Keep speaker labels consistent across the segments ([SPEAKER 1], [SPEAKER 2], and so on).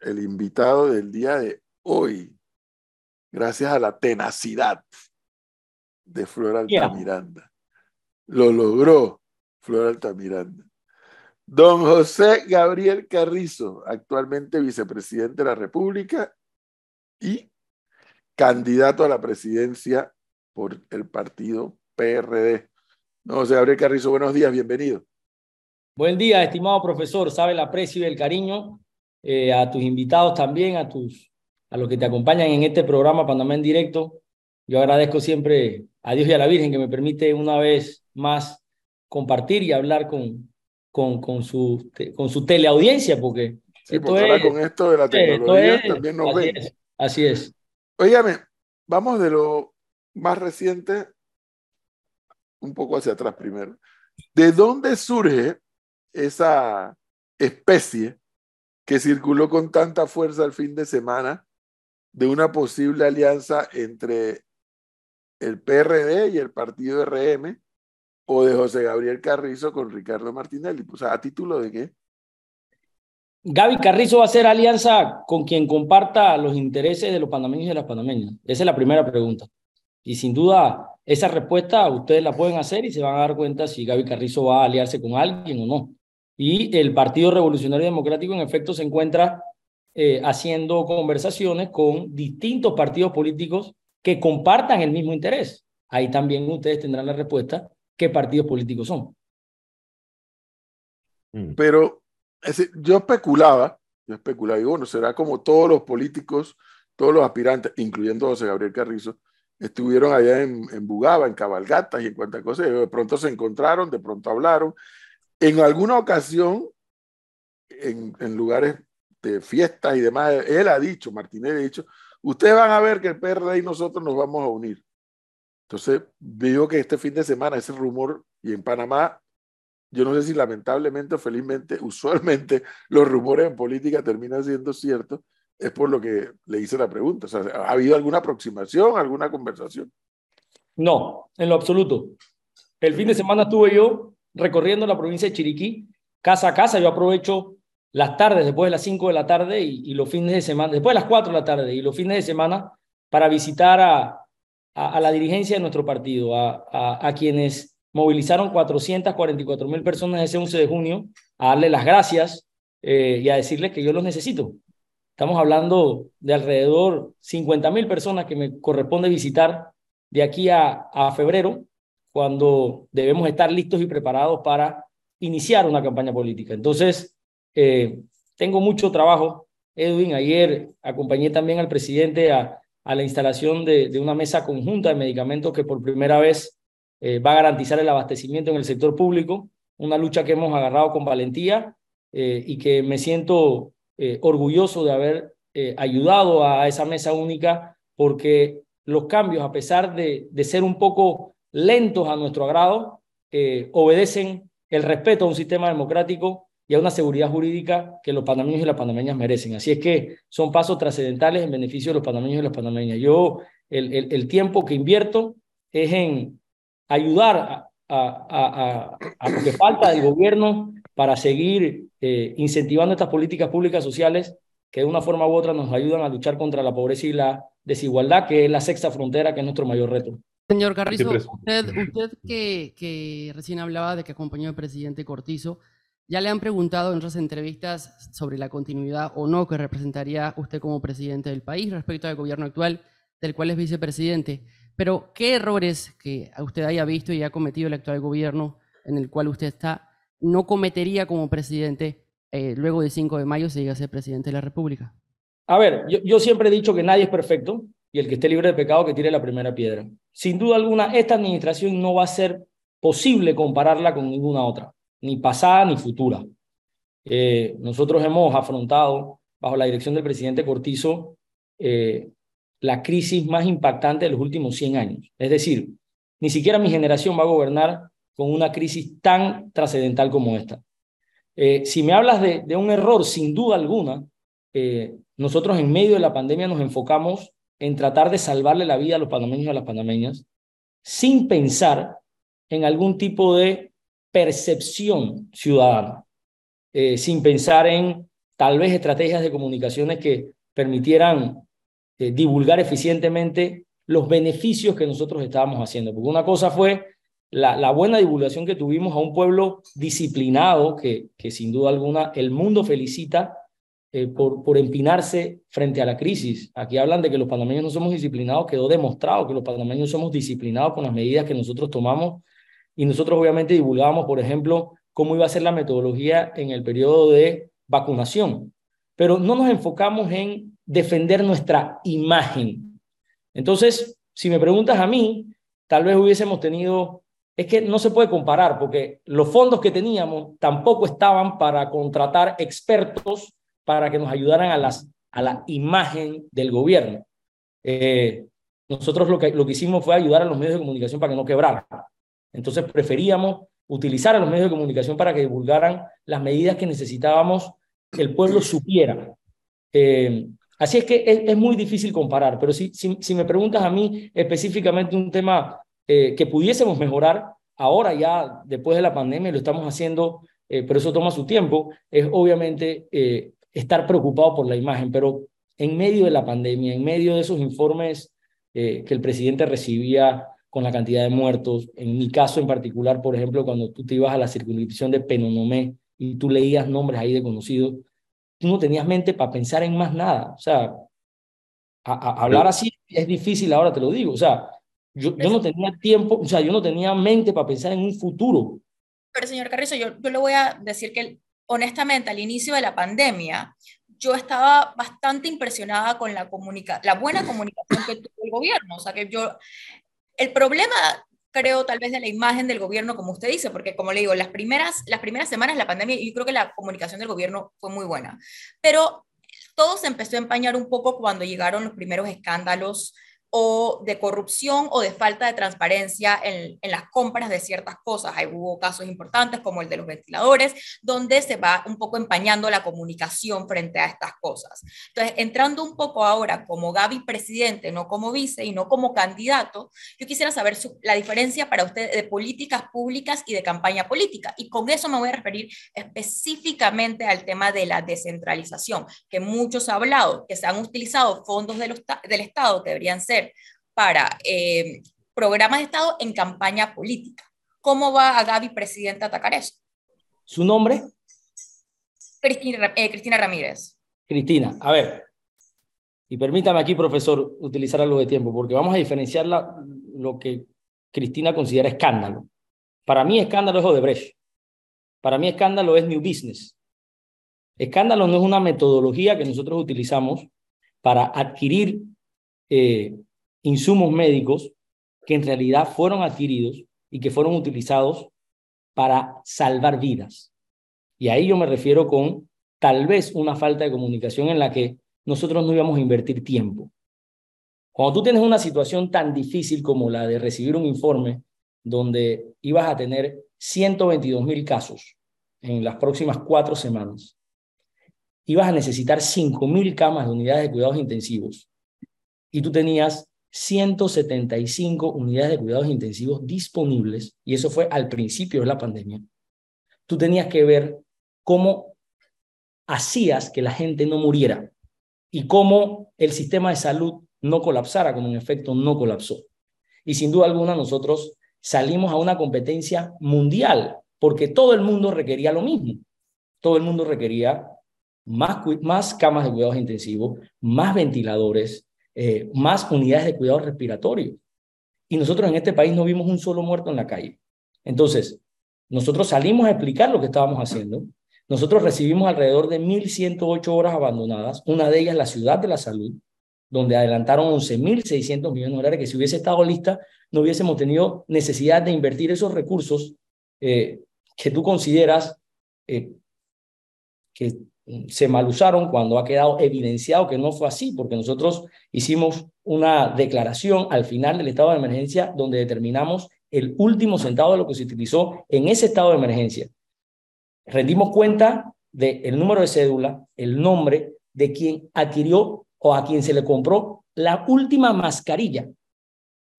[SPEAKER 1] el invitado del día de hoy, gracias a la tenacidad de Flor Altamiranda. Lo logró Flor Altamiranda. Don José Gabriel Carrizo, actualmente vicepresidente de la República y candidato a la presidencia por el partido PRD. Don José Gabriel Carrizo, buenos días, bienvenido.
[SPEAKER 2] Buen día, estimado profesor. Sabe el aprecio y el cariño eh, a tus invitados también, a, tus, a los que te acompañan en este programa Panamá en Directo. Yo agradezco siempre a Dios y a la Virgen que me permite una vez más compartir y hablar con, con, con, su, con su teleaudiencia, porque,
[SPEAKER 1] esto es, con esto de la tecnología también nos
[SPEAKER 2] así
[SPEAKER 1] ven.
[SPEAKER 2] Es, así es.
[SPEAKER 1] Óigame, vamos de lo más reciente un poco hacia atrás primero. ¿De dónde surge esa especie que circuló con tanta fuerza el fin de semana de una posible alianza entre el PRD y el partido RM o de José Gabriel Carrizo con Ricardo Martinelli. O sea, ¿a título de qué?
[SPEAKER 2] Gaby Carrizo va a hacer alianza con quien comparta los intereses de los panameños y de las panameñas. Esa es la primera pregunta. Y sin duda, esa respuesta ustedes la pueden hacer y se van a dar cuenta si Gaby Carrizo va a aliarse con alguien o no y el Partido Revolucionario Democrático en efecto se encuentra eh, haciendo conversaciones con distintos partidos políticos que compartan el mismo interés. Ahí también ustedes tendrán la respuesta qué partidos políticos son.
[SPEAKER 1] Mm. Pero yo especulaba, yo especulaba, y bueno, será como todos los políticos, todos los aspirantes, incluyendo José Gabriel Carrizo, estuvieron allá en, en Bugaba, en cabalgatas y en cuantas cosas, de pronto se encontraron, de pronto hablaron, en alguna ocasión, en, lugares de fiestas y demás, él ha dicho, Martínez ha dicho, ustedes van a ver que el PRD y nosotros nos vamos a unir. Entonces, veo que este fin de semana ese rumor, y en Panamá, yo no sé si lamentablemente o felizmente, usualmente los rumores en política terminan siendo ciertos, es por lo que le hice la pregunta. O sea, ¿ha habido alguna aproximación, alguna conversación?
[SPEAKER 2] No, en lo absoluto. El fin de semana estuve yo recorriendo la provincia de Chiriquí, casa a casa. Yo aprovecho las tardes, después de las 5 de la tarde y, los fines de semana, después de las 4 de la tarde y los fines de semana para visitar a, a, la dirigencia de nuestro partido, a, a, quienes movilizaron 444 mil personas ese 11 de junio, a darle las gracias eh, y a decirles que yo los necesito. Estamos hablando de alrededor 50 mil personas que me corresponde visitar de aquí a, a febrero cuando debemos estar listos y preparados para iniciar una campaña política. Entonces, eh, tengo mucho trabajo. Edwin, ayer acompañé también al presidente a, a la instalación de, de, una mesa conjunta de medicamentos que por primera vez eh, va a garantizar el abastecimiento en el sector público, una lucha que hemos agarrado con valentía eh, y que me siento orgulloso de haber ayudado a esa mesa única porque los cambios, a pesar de, de ser un poco lentos a nuestro agrado, obedecen el respeto a un sistema democrático y a una seguridad jurídica que los panameños y las panameñas merecen. Así es que son pasos trascendentales en beneficio de los panameños y las panameñas. Yo, el, el, tiempo que invierto es en ayudar a, a, a, lo que falta del gobierno para seguir eh, incentivando estas políticas públicas sociales que de una forma u otra nos ayudan a luchar contra la pobreza y la desigualdad, que es la sexta frontera, que es nuestro mayor reto.
[SPEAKER 3] Señor Carrizo, usted, usted que, que, recién hablaba de que acompañó al presidente Cortizo, ya le han preguntado en otras entrevistas sobre la continuidad o no que representaría usted como presidente del país respecto al gobierno actual, del cual es vicepresidente. Pero, ¿qué errores que usted haya visto y ha cometido el actual gobierno en el cual usted está, no cometería como presidente eh, luego del 5 de mayo si llega a ser presidente de la República?
[SPEAKER 2] A ver, yo, yo siempre he dicho que nadie es perfecto y el que esté libre de pecado que tire la primera piedra. Sin duda alguna, esta administración no va a ser posible compararla con ninguna otra, ni pasada ni futura. Eh, nosotros hemos afrontado, bajo la dirección del presidente Cortizo, eh, la crisis más impactante de los últimos 100 años. Es decir, ni siquiera mi generación va a gobernar con una crisis tan trascendental como esta. Eh, si me hablas de, de, un error, sin duda alguna, nosotros en medio de la pandemia nos enfocamos en tratar de salvarle la vida a los panameños y a las panameñas sin pensar en algún tipo de percepción ciudadana, eh, sin pensar en tal vez estrategias de comunicaciones que permitieran eh, divulgar eficientemente los beneficios que nosotros estábamos haciendo. Porque una cosa fue la, la, buena divulgación que tuvimos a un pueblo disciplinado, que, que sin duda alguna el mundo felicita eh, por, por empinarse frente a la crisis. Aquí hablan de que los panameños no somos disciplinados, quedó demostrado que los panameños somos disciplinados con las medidas que nosotros tomamos y nosotros obviamente divulgábamos, por ejemplo, cómo iba a ser la metodología en el periodo de vacunación, pero no nos enfocamos en defender nuestra imagen. Entonces, si me preguntas a mí, tal vez hubiésemos tenido, es que no se puede comparar porque los fondos que teníamos tampoco estaban para contratar expertos para que nos ayudaran a, las, a la imagen del gobierno. Eh, nosotros lo que, lo que hicimos fue ayudar a los medios de comunicación para que no quebraran. Entonces preferíamos utilizar a los medios de comunicación para que divulgaran las medidas que necesitábamos que el pueblo supiera. Eh, así es que es, muy difícil comparar, pero si, si, me preguntas a mí específicamente un tema eh, que pudiésemos mejorar, ahora ya después de la pandemia lo estamos haciendo, pero eso toma su tiempo, es obviamente estar preocupado por la imagen, pero en medio de la pandemia, en medio de esos informes eh, que el presidente recibía con la cantidad de muertos, en mi caso en particular, por ejemplo, cuando tú te ibas a la circunscripción de Penonomé y tú leías nombres ahí de conocidos, tú no tenías mente para pensar en más nada. O sea, hablar así es difícil ahora, te lo digo. O sea, yo, yo no tenía tiempo, o sea, yo no tenía mente para pensar en un futuro.
[SPEAKER 4] Pero señor Carrizo, yo, yo le voy a decir que honestamente, al inicio de la pandemia, yo estaba bastante impresionada con la, buena comunicación que tuvo el gobierno. O sea, que yo, el problema creo tal vez de la imagen del gobierno, como usted dice, porque como le digo, las primeras, las primeras semanas de la pandemia, yo creo que la comunicación del gobierno fue muy buena, pero todo se empezó a empañar un poco cuando llegaron los primeros escándalos o de corrupción o de falta de transparencia en, las compras de ciertas cosas. Hay, hubo casos importantes como el de los ventiladores, donde se va un poco empañando la comunicación frente a estas cosas. Entonces, entrando un poco ahora como Gaby presidente, no como vice y no como candidato, yo quisiera saber la diferencia para usted de políticas públicas y de campaña política. Y con eso me voy a referir específicamente al tema de la descentralización, que muchos han hablado, que se han utilizado fondos del Estado que deberían ser para eh, programas de Estado en campaña política. ¿Cómo va a Gaby, presidenta, a atacar eso?
[SPEAKER 2] ¿Su nombre?
[SPEAKER 4] Cristina, eh, Cristina Ramírez.
[SPEAKER 2] Cristina, a ver, y permítame aquí, profesor, utilizar algo de tiempo, porque vamos a diferenciar lo que Cristina considera escándalo. Para mí escándalo es Odebrecht. Para mí escándalo es New Business. Escándalo no es una metodología que nosotros utilizamos para adquirir eh, insumos médicos que en realidad fueron adquiridos y que fueron utilizados para salvar vidas. Y ahí yo me refiero con tal vez una falta de comunicación en la que nosotros no íbamos a invertir tiempo. Cuando tú tienes una situación tan difícil como la de recibir un informe donde ibas a tener 122 mil casos en las próximas cuatro semanas, ibas a necesitar 5 mil camas de unidades de cuidados intensivos y tú tenías 175 unidades de cuidados intensivos disponibles, y eso fue al principio de la pandemia, tú tenías que ver cómo hacías que la gente no muriera y cómo el sistema de salud no colapsara, como en efecto no colapsó. Y sin duda alguna nosotros salimos a una competencia mundial, porque todo el mundo requería lo mismo. Todo el mundo requería más, más camas de cuidados intensivos, más ventiladores, eh, más unidades de cuidado respiratorio. Y nosotros en este país no vimos un solo muerto en la calle. Entonces, nosotros salimos a explicar lo que estábamos haciendo. Nosotros recibimos alrededor de 1.108 horas abandonadas, una de ellas la ciudad de la salud, donde adelantaron 11.600 millones de dólares, que si hubiese estado lista, no hubiésemos tenido necesidad de invertir esos recursos eh, que tú consideras eh, que se malusaron cuando ha quedado evidenciado que no fue así, porque nosotros hicimos una declaración al final del estado de emergencia donde determinamos el último centavo de lo que se utilizó en ese estado de emergencia. Rendimos cuenta del número de cédula, el nombre de quien adquirió o a quien se le compró la última mascarilla.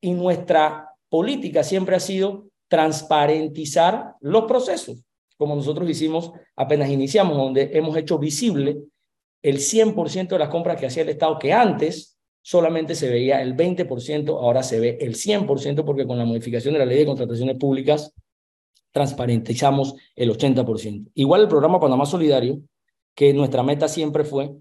[SPEAKER 2] Y nuestra política siempre ha sido transparentizar los procesos como nosotros hicimos apenas iniciamos, donde hemos hecho visible el 100% de las compras que hacía el Estado, que antes solamente se veía el 20%, ahora se ve el 100% porque con la modificación de la ley de contrataciones públicas transparentizamos el 80%. Igual el programa Panamá Solidario, que nuestra meta siempre fue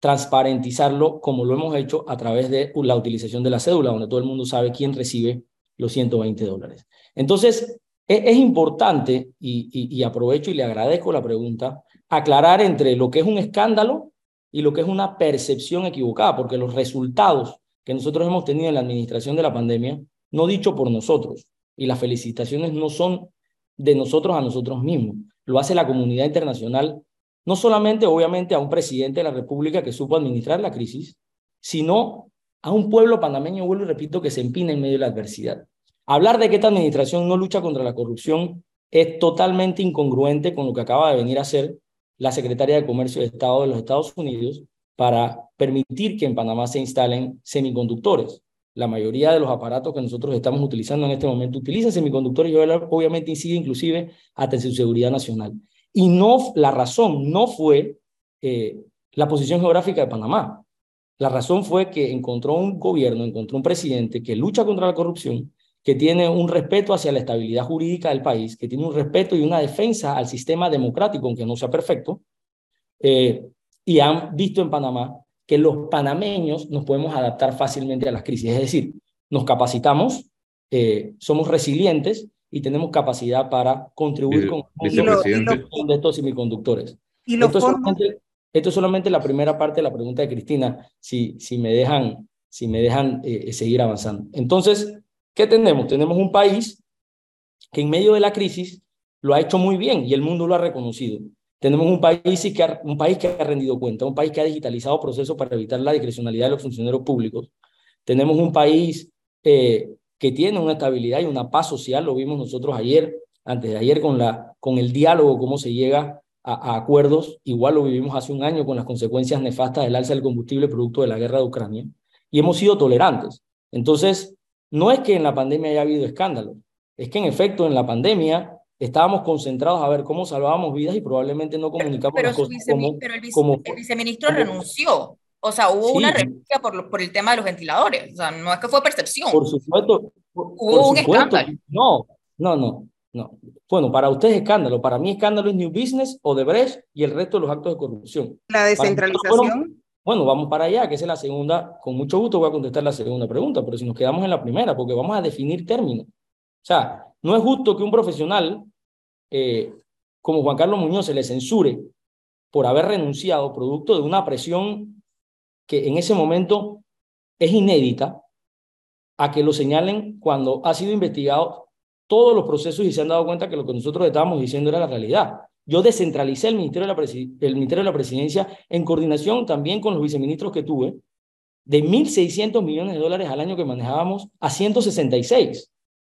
[SPEAKER 2] transparentizarlo como lo hemos hecho a través de la utilización de la cédula, donde todo el mundo sabe quién recibe los 120 dólares. Entonces, es, importante, y, aprovecho y le agradezco la pregunta, aclarar entre lo que es un escándalo y lo que es una percepción equivocada, porque los resultados que nosotros hemos tenido en la administración de la pandemia, no dicho por nosotros, y las felicitaciones no son de nosotros a nosotros mismos, lo hace la comunidad internacional no solamente obviamente a un presidente de la República que supo administrar la crisis, sino a un pueblo panameño, vuelvo y repito, que se empina en medio de la adversidad. Hablar de que esta administración no lucha contra la corrupción es totalmente incongruente con lo que acaba de venir a hacer la Secretaria de Comercio de Estado de los Estados Unidos para permitir que en Panamá se instalen semiconductores. La mayoría de los aparatos que nosotros estamos utilizando en este momento utilizan semiconductores y obviamente incide inclusive hasta su seguridad nacional. Y no, la razón no fue eh, la posición geográfica de Panamá. La razón fue que encontró un gobierno, encontró un presidente que lucha contra la corrupción, que tiene un respeto hacia la estabilidad jurídica del país, que tiene un respeto y una defensa al sistema democrático, aunque no sea perfecto, eh, y han visto en Panamá que los panameños nos podemos adaptar fácilmente a las crisis, es decir, nos capacitamos, eh, somos resilientes y tenemos capacidad para contribuir con de estos semiconductores. ¿Y esto, es solamente, esto es solamente la primera parte de la pregunta de Cristina, si, si me dejan, si me dejan eh, seguir avanzando. Entonces, ¿qué tenemos? Tenemos un país que en medio de la crisis lo ha hecho muy bien y el mundo lo ha reconocido. Tenemos un país, que ha, un país que ha rendido cuenta, un país que ha digitalizado procesos para evitar la discrecionalidad de los funcionarios públicos. Tenemos un país eh, que tiene una estabilidad y una paz social, lo vimos nosotros ayer, antes de ayer con, la, con el diálogo, cómo se llega a, acuerdos, igual lo vivimos hace un año con las consecuencias nefastas del alza del combustible producto de la guerra de Ucrania, y hemos sido tolerantes. Entonces, no es que en la pandemia haya habido escándalos, es que en efecto en la pandemia estábamos concentrados a ver cómo salvábamos vidas y probablemente no comunicamos
[SPEAKER 4] pero, las cosas como, pero el, el viceministro renunció. O sea, hubo una renuncia por, por el tema de los ventiladores. O sea, no es que fue percepción.
[SPEAKER 2] Por supuesto.
[SPEAKER 4] hubo un escándalo.
[SPEAKER 2] No, no, no. No. Bueno, para usted es escándalo. Para mí escándalo es New Business o Brecht y el resto de los actos de corrupción.
[SPEAKER 5] La descentralización.
[SPEAKER 2] Bueno, vamos para allá, que es la segunda. Con mucho gusto voy a contestar la segunda pregunta, pero si nos quedamos en la primera, porque vamos a definir términos. O sea, no es justo que un profesional eh, como Juan Carlos Muñoz se le censure por haber renunciado producto de una presión que en ese momento es inédita a que lo señalen cuando ha sido investigado todos los procesos y se han dado cuenta que lo que nosotros estábamos diciendo era la realidad. Yo descentralicé el Ministerio de la, el Ministerio de la Presidencia en coordinación también con los viceministros que tuve, de 1.600 millones de dólares al año que manejábamos a 166.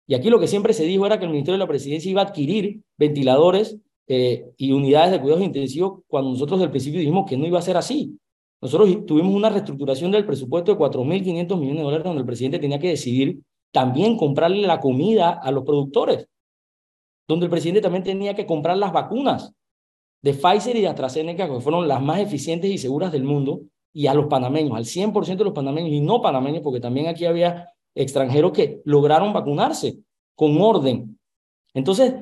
[SPEAKER 2] Y aquí lo que siempre se dijo era que el Ministerio de la Presidencia iba a adquirir ventiladores eh, y unidades de cuidados intensivos cuando nosotros del principio dijimos que no iba a ser así. Nosotros tuvimos una reestructuración del presupuesto de 4.500 millones de dólares donde el presidente tenía que decidir también comprarle la comida a los productores, donde el presidente también tenía que comprar las vacunas de Pfizer y de AstraZeneca, que fueron las más eficientes y seguras del mundo, y a los panameños, al 100% de los panameños y no panameños, porque también aquí había extranjeros que lograron vacunarse con orden. Entonces,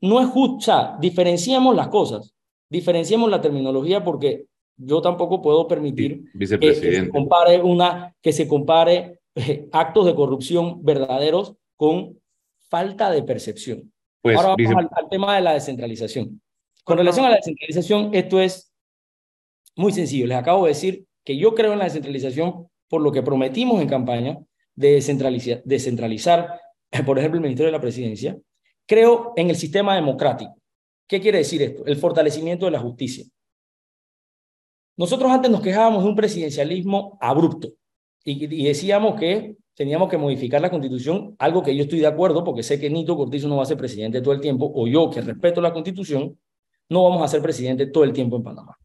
[SPEAKER 2] no es justo, o sea, diferenciamos las cosas, diferenciamos la terminología porque yo tampoco puedo permitir que, se compare, una, que se compare eh, actos de corrupción verdaderos con falta de percepción. Pues, Ahora vamos al, tema de la descentralización. Con relación a la descentralización, esto es muy sencillo. Les acabo de decir que yo creo en la descentralización por lo que prometimos en campaña de descentralizar, descentralizar por ejemplo, el Ministerio de la Presidencia. Creo en el sistema democrático. ¿Qué quiere decir esto? El fortalecimiento de la justicia. Nosotros antes nos quejábamos de un presidencialismo abrupto y, decíamos que teníamos que modificar la constitución, algo que yo estoy de acuerdo porque sé que Nito Cortizo no va a ser presidente todo el tiempo, o yo que respeto la constitución, no vamos a ser presidente todo el tiempo en Panamá.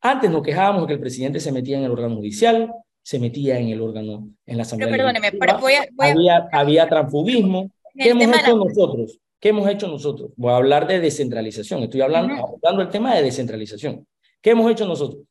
[SPEAKER 2] Antes nos quejábamos de que el presidente se metía en el órgano judicial, se metía en el órgano, en la asamblea.
[SPEAKER 4] Pero perdóneme, pero voy a,
[SPEAKER 2] Había, había transfugismo. ¿Qué hemos hecho nosotros? ¿Qué hemos hecho nosotros? Voy a hablar de descentralización. Estoy hablando, hablando del tema de descentralización. ¿Qué hemos hecho nosotros?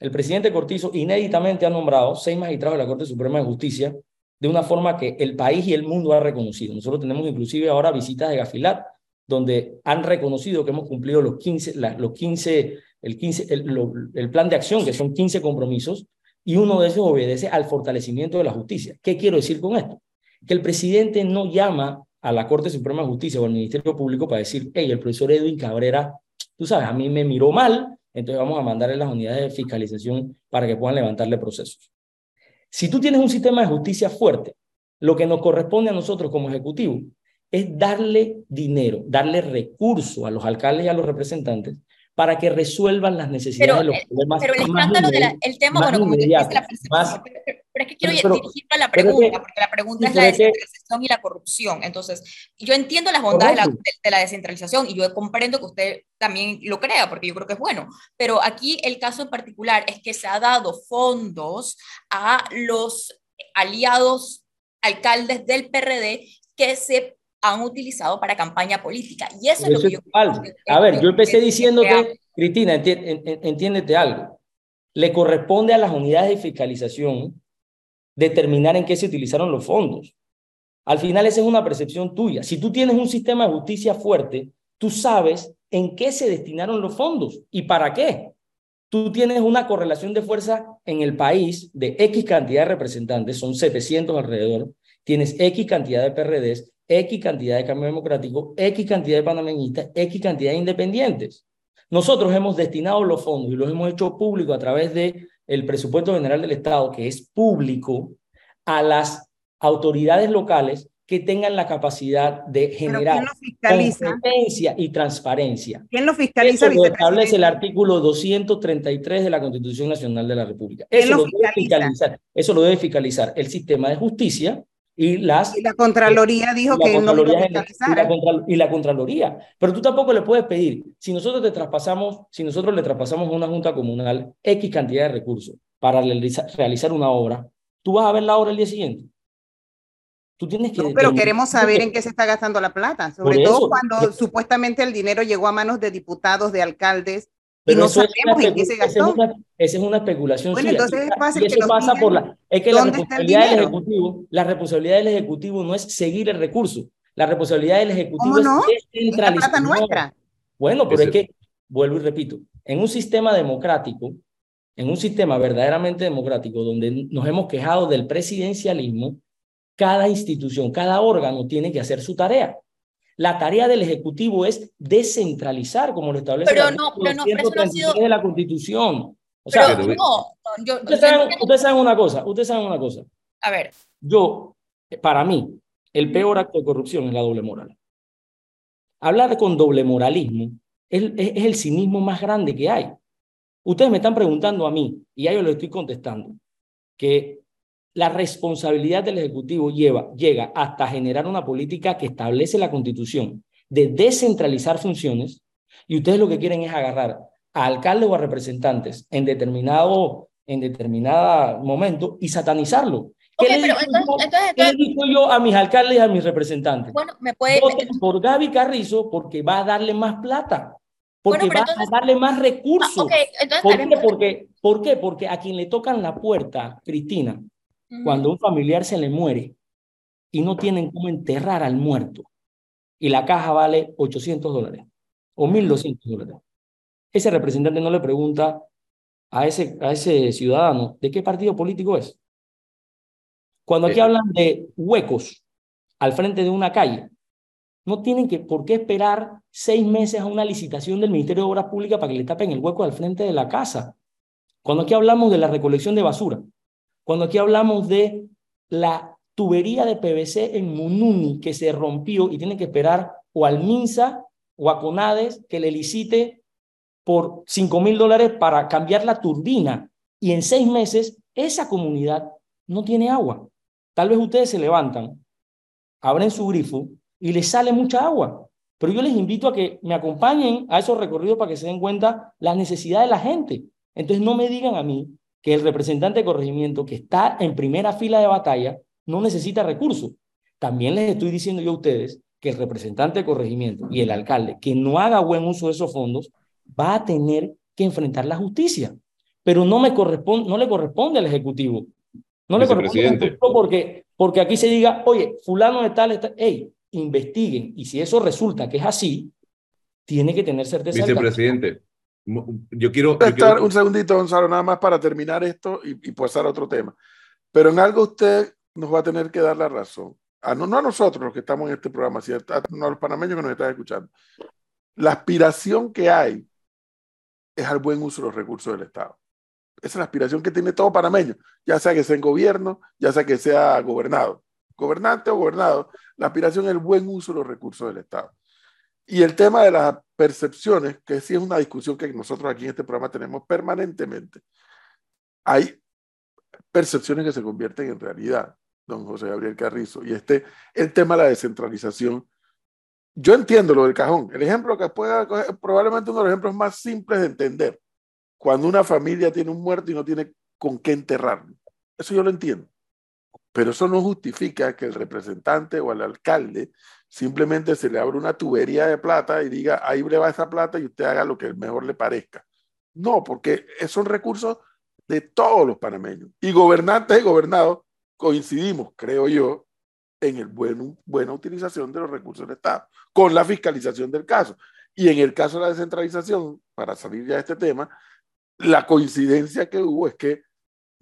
[SPEAKER 2] el presidente Cortizo inéditamente ha nombrado seis magistrados de la Corte Suprema de Justicia de una forma que el país y el mundo ha reconocido. Nosotros tenemos inclusive ahora visitas de Gafilat, donde han reconocido que hemos cumplido los 15, los 15, el, 15 el, el plan de acción, que son 15 compromisos, y uno de ellos obedece al fortalecimiento de la justicia. ¿Qué quiero decir con esto? Que el presidente no llama a la Corte Suprema de Justicia o al Ministerio Público para decir, hey, el profesor Edwin Cabrera, tú sabes, a mí me miró mal, entonces vamos a mandarle las unidades de fiscalización para que puedan levantarle procesos. Si tú tienes un sistema de justicia fuerte, lo que nos corresponde a nosotros como ejecutivo es darle dinero, darle recursos a los alcaldes y a los representantes para que resuelvan las necesidades
[SPEAKER 4] pero,
[SPEAKER 2] de los
[SPEAKER 4] problemas. Pero el escándalo del tema, bueno, como la percepción, pero, pero, es que quiero pero, dirigirme a la pregunta, que, porque la pregunta es la descentralización y la corrupción. Entonces, yo entiendo las bondades de la, de, de la, descentralización y yo comprendo que usted también lo crea, porque yo creo que es bueno, pero aquí el caso en particular es que se ha dado fondos a los aliados alcaldes del PRD que se han utilizado para campaña política. Y eso, eso es lo que yo...
[SPEAKER 2] Falso. A ver, yo empecé diciéndote, Cristina, enti entiéndete algo. Le corresponde a las unidades de fiscalización determinar en qué se utilizaron los fondos. Al final esa es una percepción tuya. Si tú tienes un sistema de justicia fuerte, tú sabes en qué se destinaron los fondos y para qué. Tú tienes una correlación de fuerza en el país de X cantidad de representantes, son 700 alrededor, tienes X cantidad de PRDs, X cantidad de cambio democrático, X cantidad de panameñistas, X cantidad de independientes. Nosotros hemos destinado los fondos y los hemos hecho público a través del el presupuesto general del Estado, que es público, a las autoridades locales que tengan la capacidad de generar competencia y transparencia.
[SPEAKER 5] ¿Quién lo fiscaliza?
[SPEAKER 2] Eso lo establece el artículo 233 de la Constitución Nacional de la República. Eso lo, lo debe fiscalizar, eso lo debe fiscalizar el sistema de justicia y las
[SPEAKER 5] y la contraloría dijo que no
[SPEAKER 2] y, la contra, y la contraloría. Pero tú tampoco le puedes pedir si nosotros te traspasamos si nosotros le traspasamos a una junta comunal x cantidad de recursos para realizar una obra tú vas a ver la obra el día siguiente tú tienes que
[SPEAKER 5] no, pero queremos saber en qué se está gastando la plata sobre todo cuando supuestamente el dinero llegó a manos de diputados de alcaldes pero y no sabemos en qué se gastó.
[SPEAKER 2] Esa es una, esa es una especulación
[SPEAKER 5] bueno,
[SPEAKER 2] suya.
[SPEAKER 5] entonces es fácil
[SPEAKER 2] y eso
[SPEAKER 5] que
[SPEAKER 2] pasa
[SPEAKER 5] digan,
[SPEAKER 2] por la... Es que la
[SPEAKER 5] ¿dónde está el
[SPEAKER 2] responsabilidad del? Ejecutivo, la responsabilidad del Ejecutivo no es seguir el recurso. La responsabilidad del Ejecutivo
[SPEAKER 5] ¿Cómo no?
[SPEAKER 2] es descentralizar.
[SPEAKER 5] plata
[SPEAKER 2] No.
[SPEAKER 5] nuestra.
[SPEAKER 2] Bueno, pero
[SPEAKER 1] Ese-
[SPEAKER 2] es que, vuelvo y repito, en un sistema democrático, en un sistema verdaderamente democrático, donde nos hemos quejado del presidencialismo, cada institución, cada órgano tiene que hacer su tarea. La tarea del Ejecutivo es descentralizar, como lo establece
[SPEAKER 4] Pero
[SPEAKER 2] el
[SPEAKER 4] no, pero no, pero eso no ha
[SPEAKER 2] 133
[SPEAKER 4] sido-
[SPEAKER 2] de la Constitución. O sea,
[SPEAKER 4] Pero no, yo,
[SPEAKER 2] ustedes, saben,
[SPEAKER 4] entiendo-
[SPEAKER 2] ustedes saben una cosa, ustedes saben una cosa.
[SPEAKER 4] a ver,
[SPEAKER 2] Yo, para mí, el peor acto de corrupción es la doble moral. Hablar con doble moralismo es, es- es el cinismo más grande que hay. Ustedes me están preguntando a mí, y ya yo le estoy contestando, que la responsabilidad del Ejecutivo lleva, llega hasta generar una política que establece la Constitución de descentralizar funciones, y ustedes lo que quieren es agarrar a alcaldes o a representantes en determinado, en determinado momento y satanizarlo. ¿Qué,
[SPEAKER 4] Ok,
[SPEAKER 2] le,
[SPEAKER 4] pero
[SPEAKER 2] digo
[SPEAKER 4] entonces-
[SPEAKER 2] yo,
[SPEAKER 4] entonces-
[SPEAKER 2] qué le digo yo a mis alcaldes y a mis representantes?
[SPEAKER 4] bueno, me puede...
[SPEAKER 2] Voten por Gaby Carrizo porque va a darle más plata, porque
[SPEAKER 4] Bueno,
[SPEAKER 2] va
[SPEAKER 4] entonces-
[SPEAKER 2] a darle más recursos.
[SPEAKER 4] Ah, entonces
[SPEAKER 2] ¿Por qué? Porque, ¿Por qué? Porque a quien le tocan la puerta, Cristina, Cuando un familiar se le muere y no tienen cómo enterrar al muerto y la caja vale 800 dólares o 1200 dólares, ese representante no le pregunta a ese, a ese ciudadano de qué partido político es. Cuando aquí
[SPEAKER 1] Eh.
[SPEAKER 2] hablan de huecos al frente de una calle, no tienen que, por qué esperar seis meses a una licitación del Ministerio de Obras Públicas para que le tapen el hueco al frente de la casa. Cuando aquí hablamos de la recolección de basura, cuando aquí hablamos de la tubería de PVC en Mununi que se rompió y tiene que esperar o al MINSA o a CONADES que le licite por 5 mil dólares para cambiar la turbina y en seis meses esa comunidad no tiene agua. Tal vez ustedes se levantan, abren su grifo y les sale mucha agua. Pero yo les invito a que me acompañen a esos recorridos para que se den cuenta las necesidades de la gente. Entonces no me digan a mí que el representante de corregimiento que está en primera fila de batalla no necesita recursos. También les estoy diciendo yo a ustedes que el representante de corregimiento y el alcalde que no haga buen uso de esos fondos va a tener que enfrentar la justicia. pero no, me corresponde, no le corresponde al Ejecutivo. No le corresponde porque, porque aquí se diga, oye, fulano de tal, está, hey, investiguen. Y si eso resulta que es así, tiene que tener certeza.
[SPEAKER 6] Vicepresidente, yo quiero...
[SPEAKER 1] Un segundito, Gonzalo, nada más para terminar esto y, y pasar a otro tema. Pero en algo usted nos va a tener que dar la razón. A, no, no a nosotros los que estamos en este programa, sino a, a los panameños que nos están escuchando. La aspiración que hay es al buen uso de los recursos del Estado. Esa es la aspiración que tiene todo panameño, ya sea que sea en gobierno, ya sea que sea gobernado, gobernante o gobernado, la aspiración es el buen uso de los recursos del Estado. Y el tema de las percepciones, que sí es una discusión que nosotros aquí en este programa tenemos permanentemente, hay percepciones que se convierten en realidad, don José Gabriel Carrizo, y este, el tema de la descentralización. Yo entiendo lo del cajón. El ejemplo que pueda probablemente uno de los ejemplos más simples de entender cuando una familia tiene un muerto y no tiene con qué enterrarlo. Eso yo lo entiendo. Pero eso no justifica que el representante o el alcalde simplemente se le abra una tubería de plata y diga, ahí le va esa plata y usted haga lo que mejor le parezca. No, porque son recursos de todos los panameños. Y gobernantes y gobernados coincidimos, creo yo, en el buen, buena utilización de los recursos del Estado, con la fiscalización del caso. Y en el caso de la descentralización, para salir ya de este tema, la coincidencia que hubo es que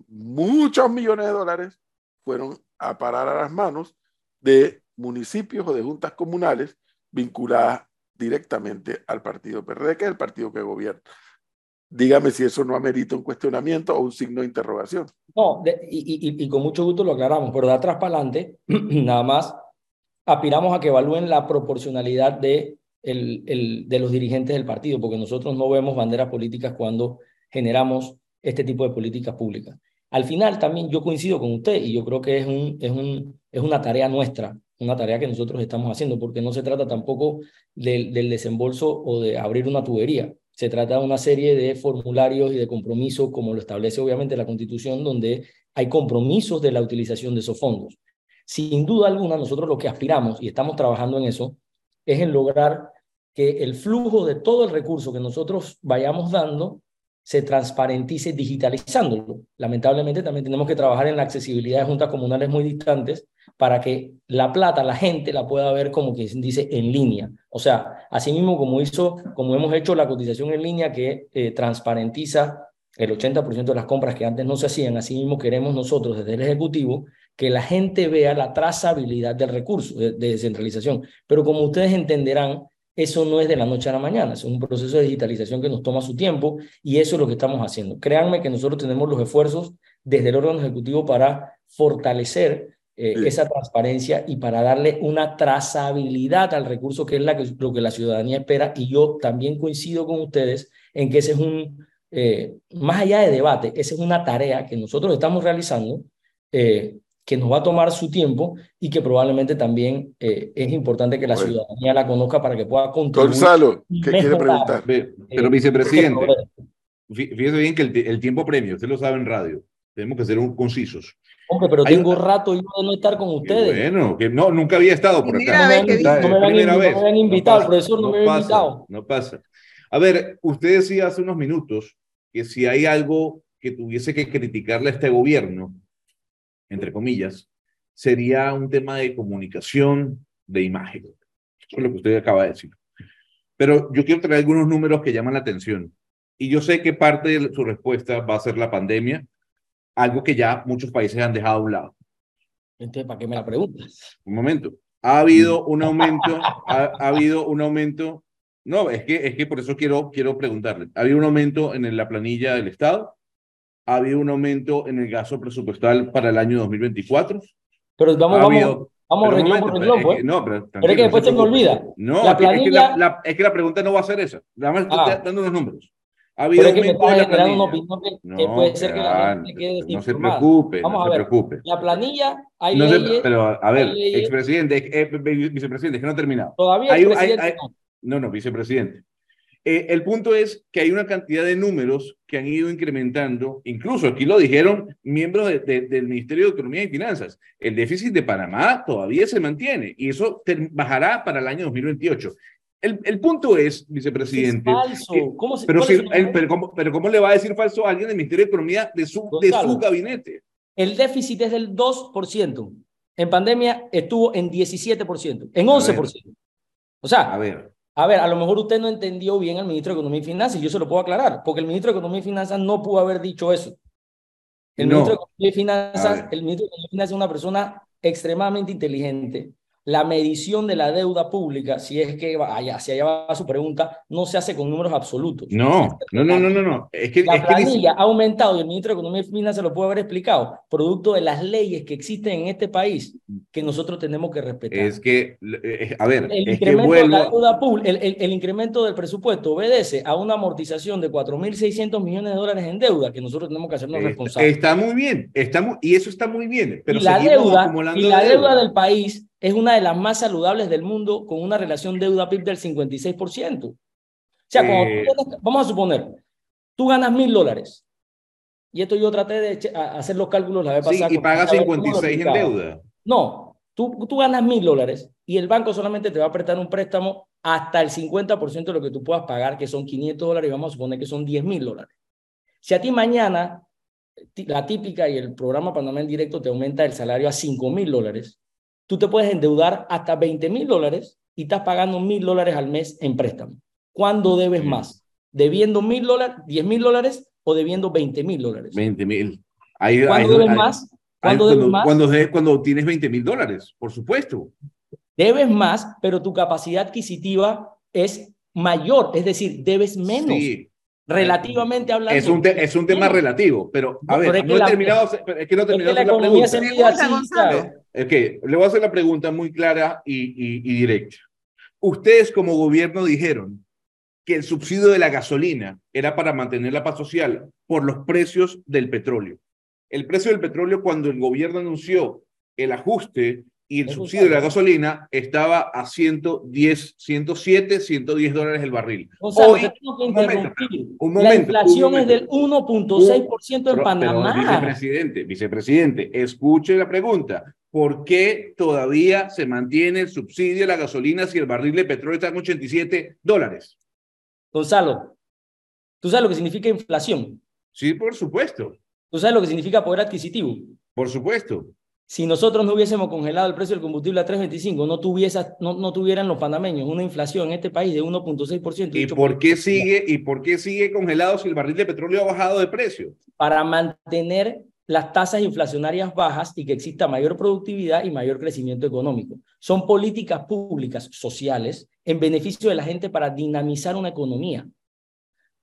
[SPEAKER 1] muchos millones de dólares fueron a parar a las manos de municipios o de juntas comunales vinculadas directamente al partido PRD, que es el partido que gobierna. Dígame si eso no amerita un cuestionamiento o un signo de interrogación.
[SPEAKER 2] No, y, con mucho gusto lo aclaramos, pero de atrás para adelante, nada más aspiramos a que evalúen la proporcionalidad de los dirigentes del partido, porque nosotros no vemos banderas políticas cuando generamos este tipo de políticas públicas. Al final también yo coincido con usted y yo creo que es, un, es, un, es una tarea nuestra, una tarea que nosotros estamos haciendo, porque no se trata tampoco del, del desembolso o de abrir una tubería. Se trata de una serie de formularios y de compromisos, como lo establece obviamente la Constitución, donde hay compromisos de la utilización de esos fondos. Sin duda alguna, nosotros lo que aspiramos, y estamos trabajando en eso, es en lograr que el flujo de todo el recurso que nosotros vayamos dando se transparentice digitalizándolo. Lamentablemente también tenemos que trabajar en la accesibilidad de juntas comunales muy distantes para que la plata, la gente la pueda ver como que dice en línea. O sea, así mismo como hizo, como hemos hecho la cotización en línea que eh, transparentiza el 80% de las compras que antes no se hacían, así mismo queremos nosotros desde el Ejecutivo que la gente vea la trazabilidad del recurso de descentralización. Pero como ustedes entenderán, eso no es de la noche a la mañana, es un proceso de digitalización que nos toma su tiempo y eso es lo que estamos haciendo. Créanme que nosotros tenemos los esfuerzos desde el órgano ejecutivo para fortalecer eh, esa transparencia y para darle una trazabilidad al recurso que es la que, lo que la ciudadanía espera. Y yo también coincido con ustedes en que ese es un, eh, más allá de debate, esa es una tarea que nosotros estamos realizando eh, que nos va a tomar su tiempo y que probablemente también eh, es importante que la ciudadanía la conozca para que pueda contribuir.
[SPEAKER 1] Gonzalo, ¿qué quiere preguntar?
[SPEAKER 6] Pero, vicepresidente, fíjese bien que el, tiempo premio, usted lo sabe en radio, tenemos que ser un, concisos.
[SPEAKER 2] Hombre, pero tengo rato yo de no estar con ustedes.
[SPEAKER 6] Bueno, que no, nunca había estado por acá.
[SPEAKER 2] no, me, habían, invitado, el profesor no, me había invitado.
[SPEAKER 6] No pasa. A ver, usted decía hace unos minutos que si hay algo que tuviese que criticarle a este gobierno, entre comillas, sería un tema de comunicación, de imagen. Eso es lo que usted acaba de decir. Pero yo quiero traer algunos números que llaman la atención. Y yo sé que parte de su respuesta va a ser la pandemia, algo que ya muchos países han dejado a un lado.
[SPEAKER 2] Entonces, ¿para qué me la preguntas?
[SPEAKER 6] Un momento. Ha habido un aumento, ha, habido un aumento. No, es que, es que por eso quiero, quiero preguntarle. ¿Ha habido un aumento en la planilla del Estado? Ha habido un aumento en el gasto presupuestal para el año 2024.
[SPEAKER 2] Pero vamos, vamos, vamos renglón por No, pero, pero, es que después se me olvida.
[SPEAKER 6] No, la planilla... es, que la, es, que la, pregunta no va a ser esa. Nada más estoy ah. dando unos números. Ha habido un aumento de la planilla. Una opinión que, no, que puede ser que la gente quede No se preocupe,
[SPEAKER 2] vamos
[SPEAKER 6] no
[SPEAKER 2] a
[SPEAKER 6] se preocupe.
[SPEAKER 2] La planilla, hay
[SPEAKER 6] no
[SPEAKER 2] leyes,
[SPEAKER 6] Pero, a ver, expresidente, eh, vicepresidente, es que no terminado.
[SPEAKER 2] Todavía hay, hay, hay,
[SPEAKER 6] no, no, vicepresidente. Eh, el punto es que hay una cantidad de números que han ido incrementando, incluso aquí lo dijeron miembros del Ministerio de Economía y Finanzas, el déficit de Panamá todavía se mantiene y eso bajará para el año 2028. El, el, punto es, vicepresidente.
[SPEAKER 2] Es falso. ¿Cómo se,
[SPEAKER 6] pero, si, el, pero, ¿cómo, pero, ¿cómo, le va a decir falso a alguien del Ministerio de Economía de su, de su gabinete?
[SPEAKER 2] El déficit es del 2%. En pandemia estuvo en 17%, en 11%. O sea,
[SPEAKER 6] a ver.
[SPEAKER 2] A ver, a lo mejor usted no entendió bien al ministro de Economía y Finanzas, y yo se lo puedo aclarar, porque el ministro de Economía y Finanzas no pudo haber dicho eso. El, ministro, de Economía y Finanzas, el ministro de Economía y Finanzas es una persona extremadamente inteligente, la medición de la deuda pública, si es que vaya, hacia allá va su pregunta, no se hace con números absolutos.
[SPEAKER 6] No, no, no, no, no, no. Es que,
[SPEAKER 2] la planilla ha aumentado y el ministro de Economía y Finanzas lo puede haber explicado, producto de las leyes que existen en este país que nosotros tenemos que respetar.
[SPEAKER 6] Es que, a ver,
[SPEAKER 2] el,
[SPEAKER 6] es
[SPEAKER 2] incremento,
[SPEAKER 6] que vuelvo...
[SPEAKER 2] de la deuda pública, el, incremento del presupuesto obedece a una amortización de 4.600 millones de dólares en deuda que nosotros tenemos que hacernos responsables.
[SPEAKER 6] Está muy bien, está muy, y eso está muy bien. Pero
[SPEAKER 2] la deuda, y la deuda del país es una de las más saludables del mundo con una relación deuda-PIB del 56%. O sea, eh... tú, vamos a suponer, tú ganas mil dólares. Y esto yo traté de hacer los cálculos la vez pasada.
[SPEAKER 6] Sí, y pagas 56 en deuda.
[SPEAKER 2] No, tú, tú ganas mil dólares y el banco solamente te va a prestar un préstamo hasta el 50% de lo que tú puedas pagar, que son 500 dólares, y vamos a suponer que son 10 mil dólares. Si a ti mañana la típica y el programa Panamá en directo te aumenta el salario a 5 mil dólares, tú te puedes endeudar hasta 20 mil dólares y estás pagando mil dólares al mes en préstamo. ¿Cuándo debes más? ¿Debiendo mil dólares, 10 mil dólares o debiendo 20 mil dólares?
[SPEAKER 6] 20 mil.
[SPEAKER 2] ¿Cuándo debes más?
[SPEAKER 6] ¿Cuándo debes más? Cuando, cuando tienes 20 mil dólares, por supuesto.
[SPEAKER 2] Debes más, pero tu capacidad adquisitiva es mayor, es decir, debes menos. Sí. Relativamente hablando.
[SPEAKER 6] Es un, te, es un tema relativo, pero a ver, no, he terminado, es que no he terminado
[SPEAKER 2] es que la, la pregunta. Se mide así,
[SPEAKER 6] Ok, le voy a hacer la pregunta muy clara y, y, y directa. Ustedes como gobierno dijeron que el subsidio de la gasolina era para mantener la paz social por los precios del petróleo. El precio del petróleo cuando el gobierno anunció el ajuste y el subsidio de la gasolina estaba a 110, 107, 110 dólares el barril.
[SPEAKER 2] O sea, Hoy, tengo que interrumpir. Un momento, la inflación es del 1.6% en Panamá.
[SPEAKER 6] Pero, vicepresidente, vicepresidente, escuche la pregunta. ¿Por qué todavía se mantiene el subsidio de la gasolina si el barril de petróleo está en 87 dólares?
[SPEAKER 2] Gonzalo, ¿tú sabes lo que significa inflación?
[SPEAKER 6] Sí, por supuesto.
[SPEAKER 2] ¿Tú sabes lo que significa poder adquisitivo?
[SPEAKER 6] Por supuesto.
[SPEAKER 2] Si nosotros no hubiésemos congelado el precio del combustible a 3.25, no, tuviese, no, no tuvieran los panameños una inflación en este país de 1.6%.
[SPEAKER 6] ¿Y por qué sigue y por qué sigue congelado si el barril de petróleo ha bajado de precio?
[SPEAKER 2] Para mantener las tasas inflacionarias bajas y que exista mayor productividad y mayor crecimiento económico. Son políticas públicas sociales en beneficio de la gente para dinamizar una economía.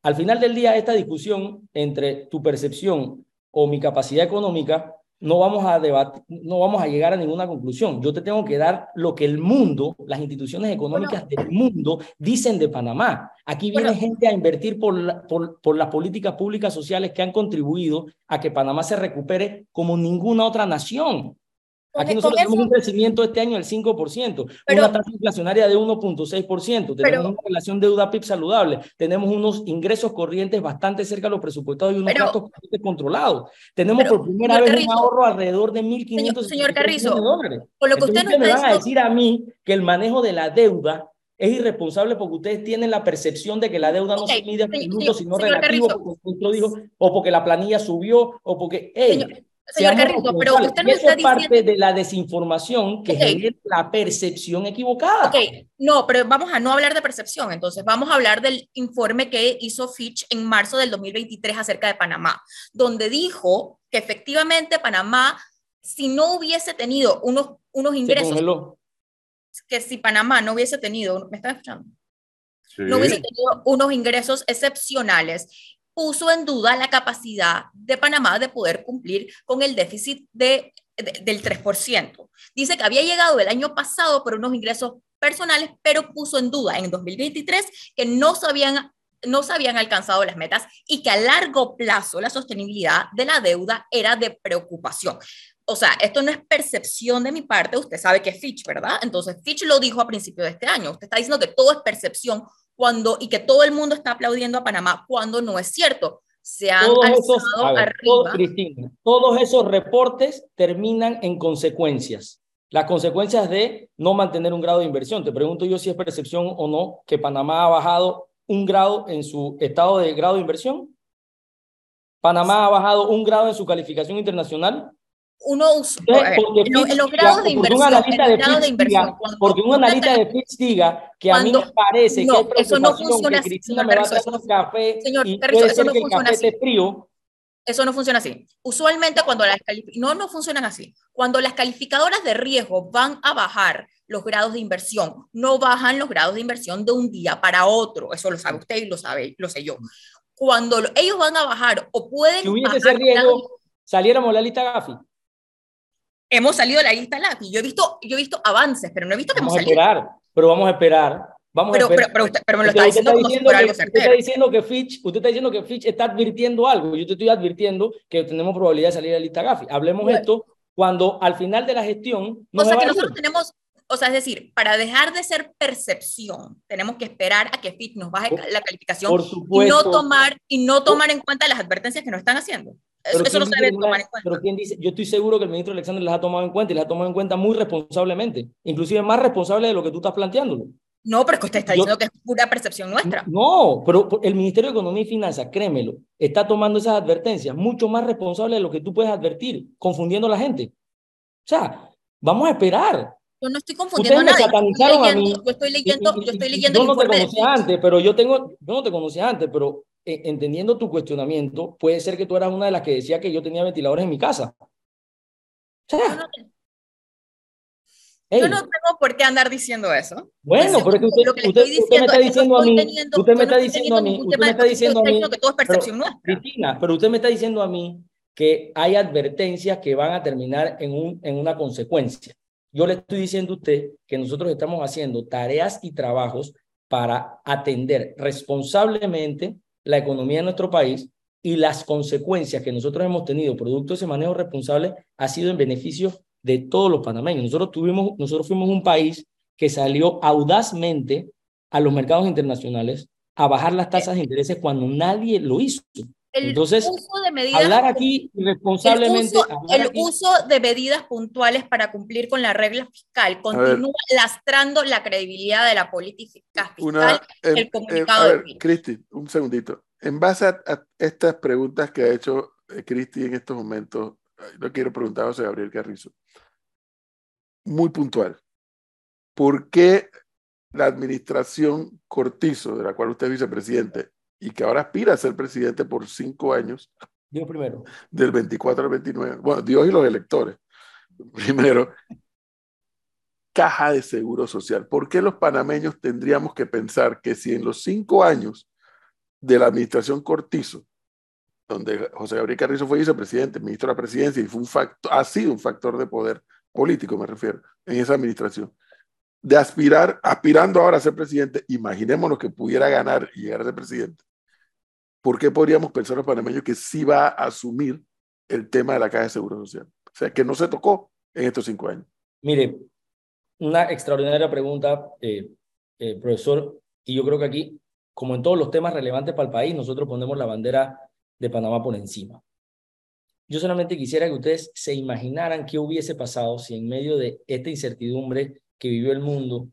[SPEAKER 2] Al final del día, esta discusión entre tu percepción o mi capacidad económica no vamos a debatir, no vamos a llegar a ninguna conclusión. Yo te tengo que dar lo que el mundo, las instituciones económicas bueno, del mundo dicen de Panamá. Aquí viene gente a invertir por, la, por, por las políticas públicas sociales que han contribuido a que Panamá se recupere como ninguna otra nación. Aquí nosotros tenemos eso, un crecimiento este año del 5%, pero, una tasa inflacionaria de 1.6%, tenemos pero, una relación deuda-PIB saludable, tenemos unos ingresos corrientes bastante cerca de los presupuestados y unos pero, gastos controlados. Tenemos por primera vez
[SPEAKER 4] Carrizo,
[SPEAKER 2] un ahorro alrededor de 1.500
[SPEAKER 4] señor, señor Carrizo,
[SPEAKER 2] dólares.
[SPEAKER 4] Por lo que usted
[SPEAKER 2] Entonces, me van a decir a mí que el manejo de la deuda es irresponsable porque ustedes tienen la percepción de que la deuda no okay, se mide absoluto, sino relativo, Carrizo. porque dijo, o porque la planilla subió, o porque, hey,
[SPEAKER 4] señor, Señor Carrizo, pero usted no
[SPEAKER 2] eso
[SPEAKER 4] está
[SPEAKER 2] es parte
[SPEAKER 4] diciendo...
[SPEAKER 2] de la desinformación que okay. genera la percepción equivocada.
[SPEAKER 4] Ok, no, pero vamos a no hablar de percepción, entonces vamos a hablar del informe que hizo Fitch en marzo del 2023 acerca de Panamá, donde dijo que efectivamente Panamá, si no hubiese tenido unos, unos ingresos, que si Panamá no hubiese tenido, ¿me están escuchando? Sí. No hubiese tenido unos ingresos excepcionales puso en duda la capacidad de Panamá de poder cumplir con el déficit de, de, del 3%. Dice que había llegado el año pasado por unos ingresos personales, pero puso en duda en 2023 que no se habían no habían alcanzado las metas y que a largo plazo la sostenibilidad de la deuda era de preocupación. O sea, esto no es percepción de mi parte, usted sabe que Fitch, ¿verdad? Entonces, Fitch lo dijo a principio de este año, usted está diciendo que todo es percepción cuando, y que todo el mundo está aplaudiendo a Panamá, cuando no es cierto. Se han
[SPEAKER 2] todos esos, ver, arriba. Todo, Cristina, todos esos reportes terminan en consecuencias. las consecuencias de no mantener un grado de inversión. Te pregunto yo si es percepción o no que Panamá ha bajado un grado en su estado de grado de inversión. Panamá ha bajado un grado en su calificación internacional
[SPEAKER 4] uno en, los grados de inversión,
[SPEAKER 2] porque un analista de Fitch diga que a mí me parece que
[SPEAKER 4] eso no funciona así,
[SPEAKER 2] Cristina me va a traer un café señor, y puede eso, ser no que funciona el café así. frío.
[SPEAKER 4] Eso no funciona así. Usualmente cuando las no no funcionan así. Cuando las calificadoras de riesgo van a bajar los grados de inversión, no bajan los grados de inversión de un día para otro. Eso lo sabe usted y lo sabe, lo sé yo. Cuando ellos van a bajar o pueden
[SPEAKER 2] si hubiese ese riesgo, saliéramos la lista Gafi
[SPEAKER 4] hemos salido de la lista LAFI. Yo he visto, yo he visto avances, pero no he visto que
[SPEAKER 2] vamos
[SPEAKER 4] hemos salido.
[SPEAKER 2] a esperar, pero vamos a esperar. Vamos
[SPEAKER 4] pero,
[SPEAKER 2] a esperar.
[SPEAKER 4] Pero, pero, me lo está diciendo, como
[SPEAKER 2] diciendo
[SPEAKER 4] si algo
[SPEAKER 2] certero. Usted está diciendo que Fitch, usted está diciendo que Fitch está advirtiendo algo. Yo te estoy advirtiendo que tenemos probabilidad de salir de la lista Gafi. Hablemos de esto cuando al final de la gestión.
[SPEAKER 4] o sea que nosotros tenemos, o sea, es decir, para dejar de ser percepción, tenemos que esperar a que Fitch nos baje la calificación y no tomar y no tomar en cuenta las advertencias que nos están haciendo. Eso, no se debe tomar en cuenta.
[SPEAKER 2] Pero quién dice, yo estoy seguro que el ministro Alexander las ha tomado en cuenta y las ha tomado en cuenta muy responsablemente, inclusive más responsable de lo que tú estás planteándolo.
[SPEAKER 4] No, pero es que usted está diciendo que es pura percepción nuestra.
[SPEAKER 2] No, pero el Ministerio de Economía y Finanzas, créemelo, está tomando esas advertencias mucho más responsable de lo que tú puedes advertir, confundiendo a la gente. O sea, vamos a esperar.
[SPEAKER 4] Yo no estoy confundiendo a nadie. Yo estoy leyendo, yo estoy leyendo, yo
[SPEAKER 2] no te conocía antes, pero yo tengo, yo no te conocía antes, pero entendiendo tu cuestionamiento, puede ser que tú eras una de las que decía que yo tenía ventiladores en mi casa.
[SPEAKER 4] yo, no, tengo por qué andar diciendo eso.
[SPEAKER 2] Bueno, pero es que usted, usted, me está diciendo a mí, usted me está diciendo a mí, usted me está diciendo a mí, Cristina, pero usted me está diciendo a mí que hay advertencias que van a terminar en, un, en una consecuencia. Yo le estoy diciendo a usted que nosotros estamos haciendo tareas y trabajos para atender responsablemente la economía de nuestro país y las consecuencias que nosotros hemos tenido producto de ese manejo responsable ha sido en beneficio de todos los panameños. Nosotros, tuvimos, nosotros fuimos un país que salió audazmente a los mercados internacionales a bajar las tasas de intereses cuando nadie lo hizo. Entonces, hablar aquí irresponsablemente.
[SPEAKER 4] El, uso, de medidas puntuales para cumplir con la regla fiscal continúa lastrando la credibilidad de la política fiscal.
[SPEAKER 1] el em, comunicado a ver, Cristi, un segundito. En base a, estas preguntas que ha hecho eh, Cristi en estos momentos, lo quiero preguntar a José Gabriel Carrizo. Muy puntual. ¿Por qué la administración Cortizo, de la cual usted es vicepresidente, y que ahora aspira a ser presidente por cinco años.
[SPEAKER 2] Dios primero.
[SPEAKER 1] Del 24 al 29. Bueno, Dios y los electores. Primero, caja de seguro social. ¿Por qué los panameños tendríamos que pensar que si en los cinco años de la administración Cortizo, donde José Gabriel Carrizo fue vicepresidente, ministro de la presidencia y fue un factor, ha sido un factor de poder político, me refiero, en esa administración, de aspirar, aspirando ahora a ser presidente, imaginémonos que pudiera ganar y llegar a ser presidente, ¿por qué podríamos pensar los panameños que sí va a asumir el tema de la caja de seguro social? O sea, que no se tocó en estos cinco años.
[SPEAKER 2] Mire, una extraordinaria pregunta, eh, eh, profesor, y yo creo que aquí, como en todos los temas relevantes para el país, nosotros ponemos la bandera de Panamá por encima. Yo solamente quisiera que ustedes se imaginaran qué hubiese pasado si en medio de esta incertidumbre que vivió el mundo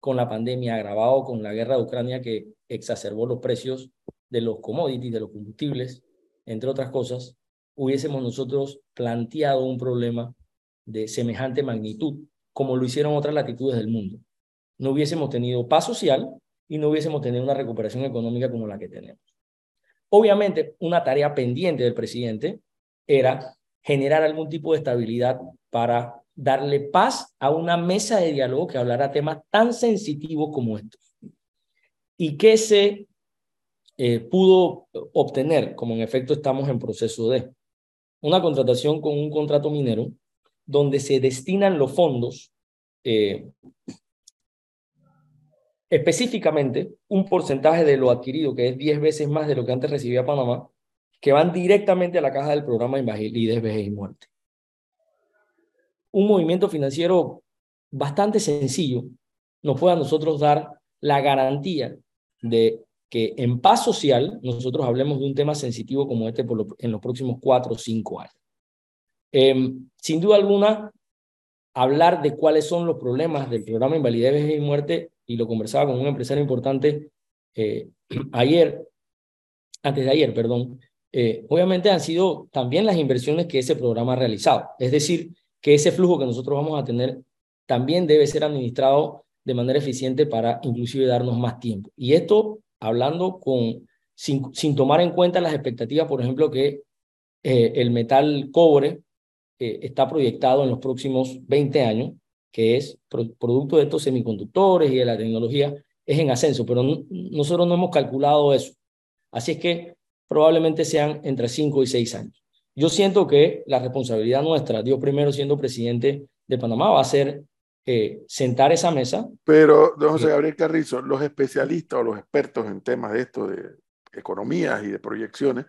[SPEAKER 2] con la pandemia, agravado con la guerra de Ucrania que exacerbó los precios de los commodities, de los combustibles, entre otras cosas, hubiésemos nosotros planteado un problema de semejante magnitud, como lo hicieron otras latitudes del mundo. No hubiésemos tenido paz social y no hubiésemos tenido una recuperación económica como la que tenemos. Obviamente, una tarea pendiente del presidente era generar algún tipo de estabilidad para darle paz a una mesa de diálogo que hablara temas tan sensitivos como estos. Y que se eh, pudo obtener, como en efecto estamos en proceso de, una contratación con un contrato minero donde se destinan los fondos eh, específicamente un porcentaje de lo adquirido, que es 10 veces más de lo que antes recibía Panamá, que van directamente a la caja del programa Invalidez, Vejez y Muerte. Un movimiento financiero bastante sencillo nos puede a nosotros dar la garantía de que en paz social nosotros hablemos de un tema sensitivo como este por en los próximos cuatro o cinco años. Em, sin duda alguna, hablar de cuáles son los problemas del programa Invalidez, Vejez y Muerte, y lo conversaba con un empresario importante eh, ayer, antes de ayer, perdón, eh, obviamente han sido también las inversiones que ese programa ha realizado. Es decir, que ese flujo que nosotros vamos a tener también debe ser administrado de manera eficiente para inclusive darnos más tiempo. Y esto hablando con, sin, sin tomar en cuenta las expectativas, por ejemplo, que eh, el metal cobre eh, está proyectado en los próximos 20 años, que es producto de estos semiconductores y de la tecnología, es en ascenso, pero nosotros no hemos calculado eso. Así es que probablemente sean entre 5 y 6 años. Yo siento que la responsabilidad nuestra, Dios primero siendo presidente de Panamá, va a ser eh, sentar esa mesa.
[SPEAKER 1] Pero, don José Gabriel Carrizo, los especialistas o los expertos en temas de esto, de economías y de proyecciones,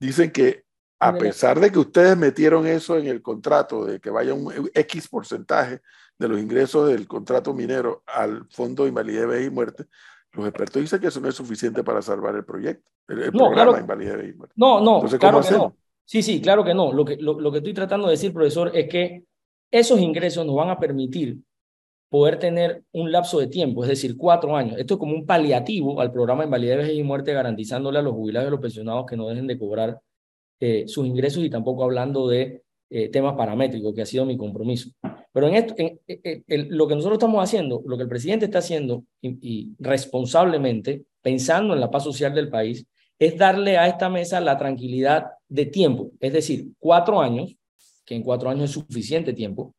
[SPEAKER 1] dicen que a pesar de que ustedes metieron eso en el contrato, de que vaya un X porcentaje de los ingresos del contrato minero al Fondo de Invalidez, y Muerte, los expertos dicen que eso no es suficiente para salvar el proyecto, el,
[SPEAKER 2] no, programa de Invalidez, y Muerte. No, no, claro que no. Sí, sí, claro que no. Lo que, lo, lo que estoy tratando de decir, profesor, es que esos ingresos nos van a permitir poder tener un lapso de tiempo, es decir, cuatro años. Esto es como un paliativo al programa de invalidez, y muerte, garantizándole a los jubilados y a los pensionados que no dejen de cobrar eh, sus ingresos y tampoco hablando de eh, temas paramétricos, que ha sido mi compromiso. Pero en esto, lo que nosotros estamos haciendo, lo que el presidente está haciendo y, responsablemente, pensando en la paz social del país, es darle a esta mesa la tranquilidad de tiempo, es decir, cuatro años, que en cuatro años es suficiente tiempo,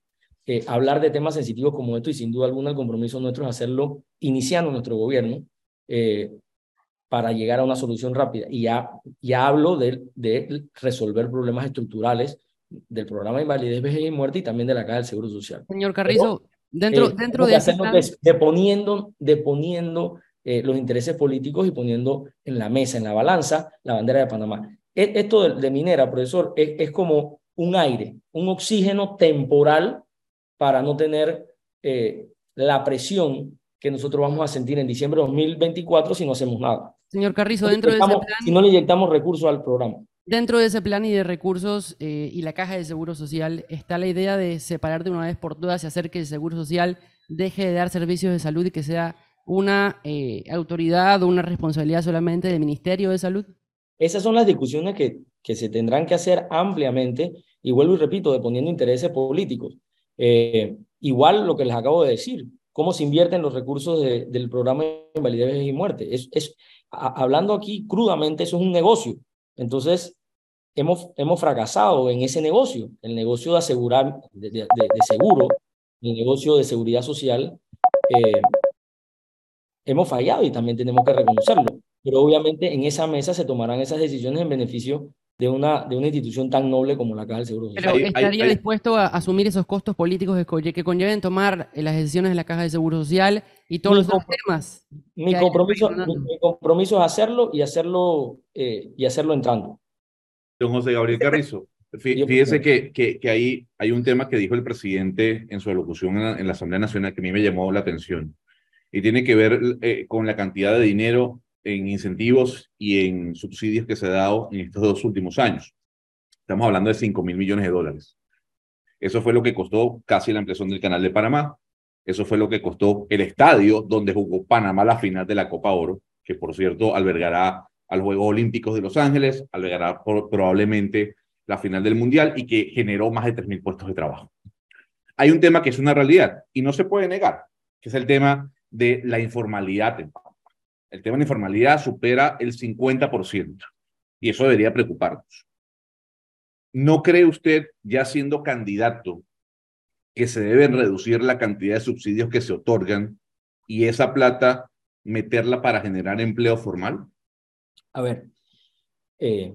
[SPEAKER 2] eh, hablar de temas sensitivos como esto y sin duda alguna el compromiso nuestro es hacerlo iniciando nuestro gobierno eh, para llegar a una solución rápida. Y ya, ya hablo de, de resolver problemas estructurales del programa de invalidez, vejez y muerte y también de la Caja del Seguro Social.
[SPEAKER 3] Señor Carrizo, dentro, eh, dentro de
[SPEAKER 2] ese plan... deponiendo, deponiendo los intereses políticos y poniendo en la mesa, en la balanza, la bandera de Panamá. E, esto de, de minera, profesor, es, es como un aire, un oxígeno temporal para no tener eh, la presión que nosotros vamos a sentir en diciembre de 2024 si no hacemos nada.
[SPEAKER 3] Señor Carrizo, dentro de ese plan...
[SPEAKER 2] Si no le inyectamos recursos al programa.
[SPEAKER 3] Dentro de ese plan y de recursos eh, y la caja de seguro social está la idea de separar de una vez por todas y hacer que el seguro social deje de dar servicios de salud y que sea una eh, autoridad o una responsabilidad solamente del Ministerio de Salud?
[SPEAKER 2] Esas son las discusiones que, que se tendrán que hacer ampliamente y vuelvo y repito, deponiendo intereses políticos. Eh, igual lo que les acabo de decir, cómo se invierten los recursos del programa de invalidez y muerte. Es, es, hablando aquí crudamente, eso es un negocio. Entonces, hemos, hemos fracasado en ese negocio, el negocio de asegurar, de, de, seguro, el negocio de seguridad social. Eh, hemos fallado y también tenemos que reconocerlo. Pero obviamente en esa mesa se tomarán esas decisiones en beneficio de una, de una institución tan noble como la Caja del Seguro
[SPEAKER 3] Social. Pero ¿estaría dispuesto a asumir esos costos políticos que conlleven tomar eh, las decisiones de la Caja de Seguro Social y todos los temas?
[SPEAKER 2] Mi compromiso, mi, compromiso es hacerlo y hacerlo, eh, y hacerlo entrando.
[SPEAKER 6] Don José Gabriel Carrizo, fíjese que, que, que, ahí hay un tema que dijo el presidente en su alocución en la, Asamblea Nacional que a mí me llamó la atención y tiene que ver eh, con la cantidad de dinero en incentivos y en subsidios que se ha dado en estos dos últimos años. Estamos hablando de 5 mil millones de dólares. Eso fue lo que costó casi la ampliación del canal de Panamá. Eso fue lo que costó el estadio donde jugó Panamá la final de la Copa Oro, que por cierto albergará a los Juegos Olímpicos de Los Ángeles, albergará probablemente la final del Mundial y que generó más de 3 mil puestos de trabajo. Hay un tema que es una realidad y no se puede negar, que es el tema de la informalidad en el tema de informalidad supera el 50% y eso debería preocuparnos. ¿No cree usted, ya siendo candidato, que se deben reducir la cantidad de subsidios que se otorgan y esa plata meterla para generar empleo formal?
[SPEAKER 2] A ver, eh,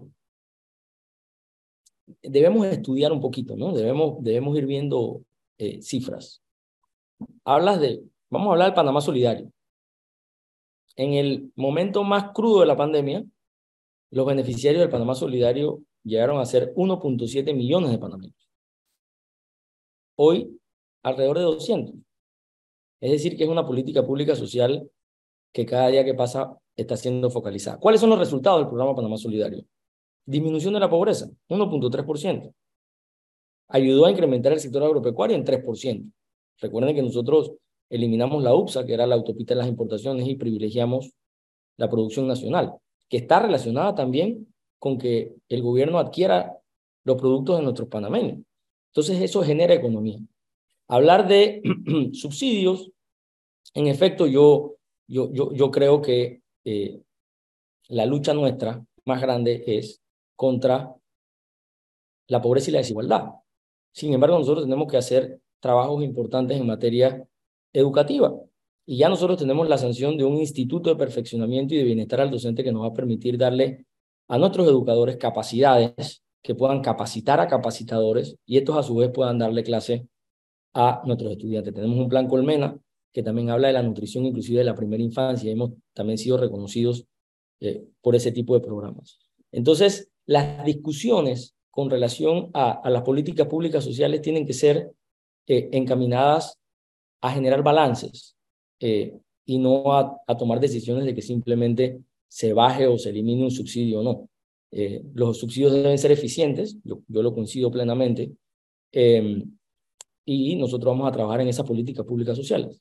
[SPEAKER 2] debemos estudiar un poquito, ¿no? Debemos, debemos ir viendo eh, cifras. Hablas de, vamos a hablar del Panamá Solidario en el momento más crudo de la pandemia, los beneficiarios del Panamá Solidario llegaron a ser 1.7 millones de panameños. Hoy, alrededor de 200. Es decir, que es una política pública social que cada día que pasa está siendo focalizada. ¿Cuáles son los resultados del programa Panamá Solidario? Disminución de la pobreza, 1.3%. ayudó a incrementar el sector agropecuario en 3%. Recuerden que nosotros eliminamos la UPSA, que era la autopista de las importaciones, y privilegiamos la producción nacional, que está relacionada también con que el gobierno adquiera los productos de nuestros panameños. Entonces eso genera economía. Hablar de subsidios, en efecto, yo, yo, yo, yo creo que eh, la lucha nuestra más grande es contra la pobreza y la desigualdad. Sin embargo, nosotros tenemos que hacer trabajos importantes en materia educativa. Y ya nosotros tenemos la sanción de un instituto de perfeccionamiento y de bienestar al docente que nos va a permitir darle a nuestros educadores capacidades que puedan capacitar a capacitadores y estos a su vez puedan darle clase a nuestros estudiantes. Tenemos un plan Colmena que también habla de la nutrición inclusive de la primera infancia. Hemos también sido reconocidos eh, por ese tipo de programas. Entonces, las discusiones con relación a, las políticas públicas sociales tienen que ser eh, encaminadas a generar balances eh, y no a, a, tomar decisiones de que simplemente se baje o se elimine un subsidio o no. los subsidios deben ser eficientes, yo, yo lo coincido plenamente, y nosotros vamos a trabajar en esas políticas públicas sociales.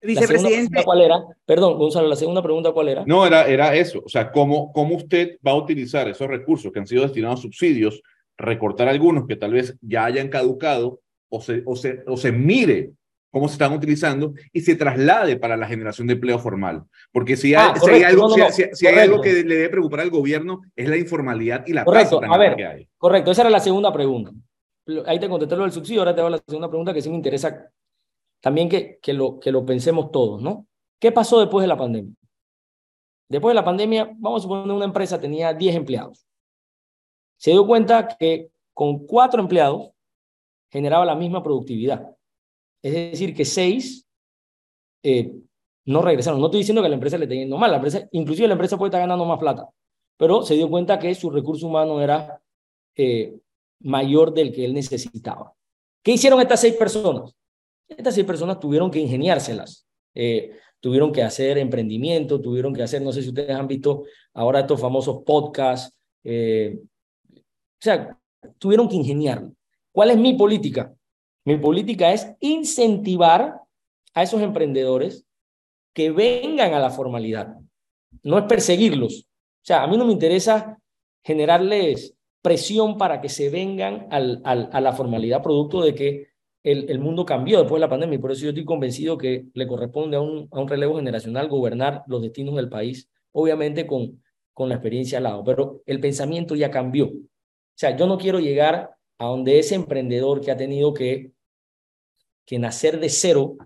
[SPEAKER 5] Vicepresidente.
[SPEAKER 2] ¿Cuál era? Perdón, Gonzalo, la segunda pregunta, ¿cuál era?
[SPEAKER 6] No, era, era eso. O sea, ¿cómo, ¿cómo usted va a utilizar esos recursos que han sido destinados a subsidios, recortar algunos que tal vez ya hayan caducado o se, o se, o se mire cómo se están utilizando y se traslade para la generación de empleo formal. Porque si hay, si hay algo, si, hay algo que le debe preocupar al gobierno es la informalidad y la
[SPEAKER 2] correcto. a ver, que hay. Correcto, esa era la segunda pregunta. Ahí te contesté lo del subsidio, ahora te hago la segunda pregunta que sí me interesa también que, que, lo, que lo pensemos todos, ¿no? ¿Qué pasó después de la pandemia? Después de la pandemia, vamos a suponer que una empresa tenía 10 empleados. Se dio cuenta que con cuatro empleados generaba la misma productividad. Es decir, que seis eh, no regresaron. No estoy diciendo que la empresa le esté yendo mal, la empresa, inclusive la empresa puede estar ganando más plata, pero se dio cuenta que su recurso humano era eh, mayor del que él necesitaba. ¿Qué hicieron estas seis personas? Estas seis personas tuvieron que ingeniárselas, eh, tuvieron que hacer emprendimiento, tuvieron que hacer, no sé si ustedes han visto ahora estos famosos podcasts, o sea, tuvieron que ingeniarlo. ¿Cuál es mi política? Mi política es incentivar a esos emprendedores que vengan a la formalidad, no es perseguirlos. O sea, a mí no me interesa generarles presión para que se vengan al, a la formalidad producto de que el, mundo cambió después de la pandemia y por eso yo estoy convencido que le corresponde a un, a un relevo generacional gobernar los destinos del país, obviamente con, con la experiencia al lado, pero el pensamiento ya cambió. O sea, yo no quiero llegar a donde ese emprendedor que ha tenido que, que nacer de cero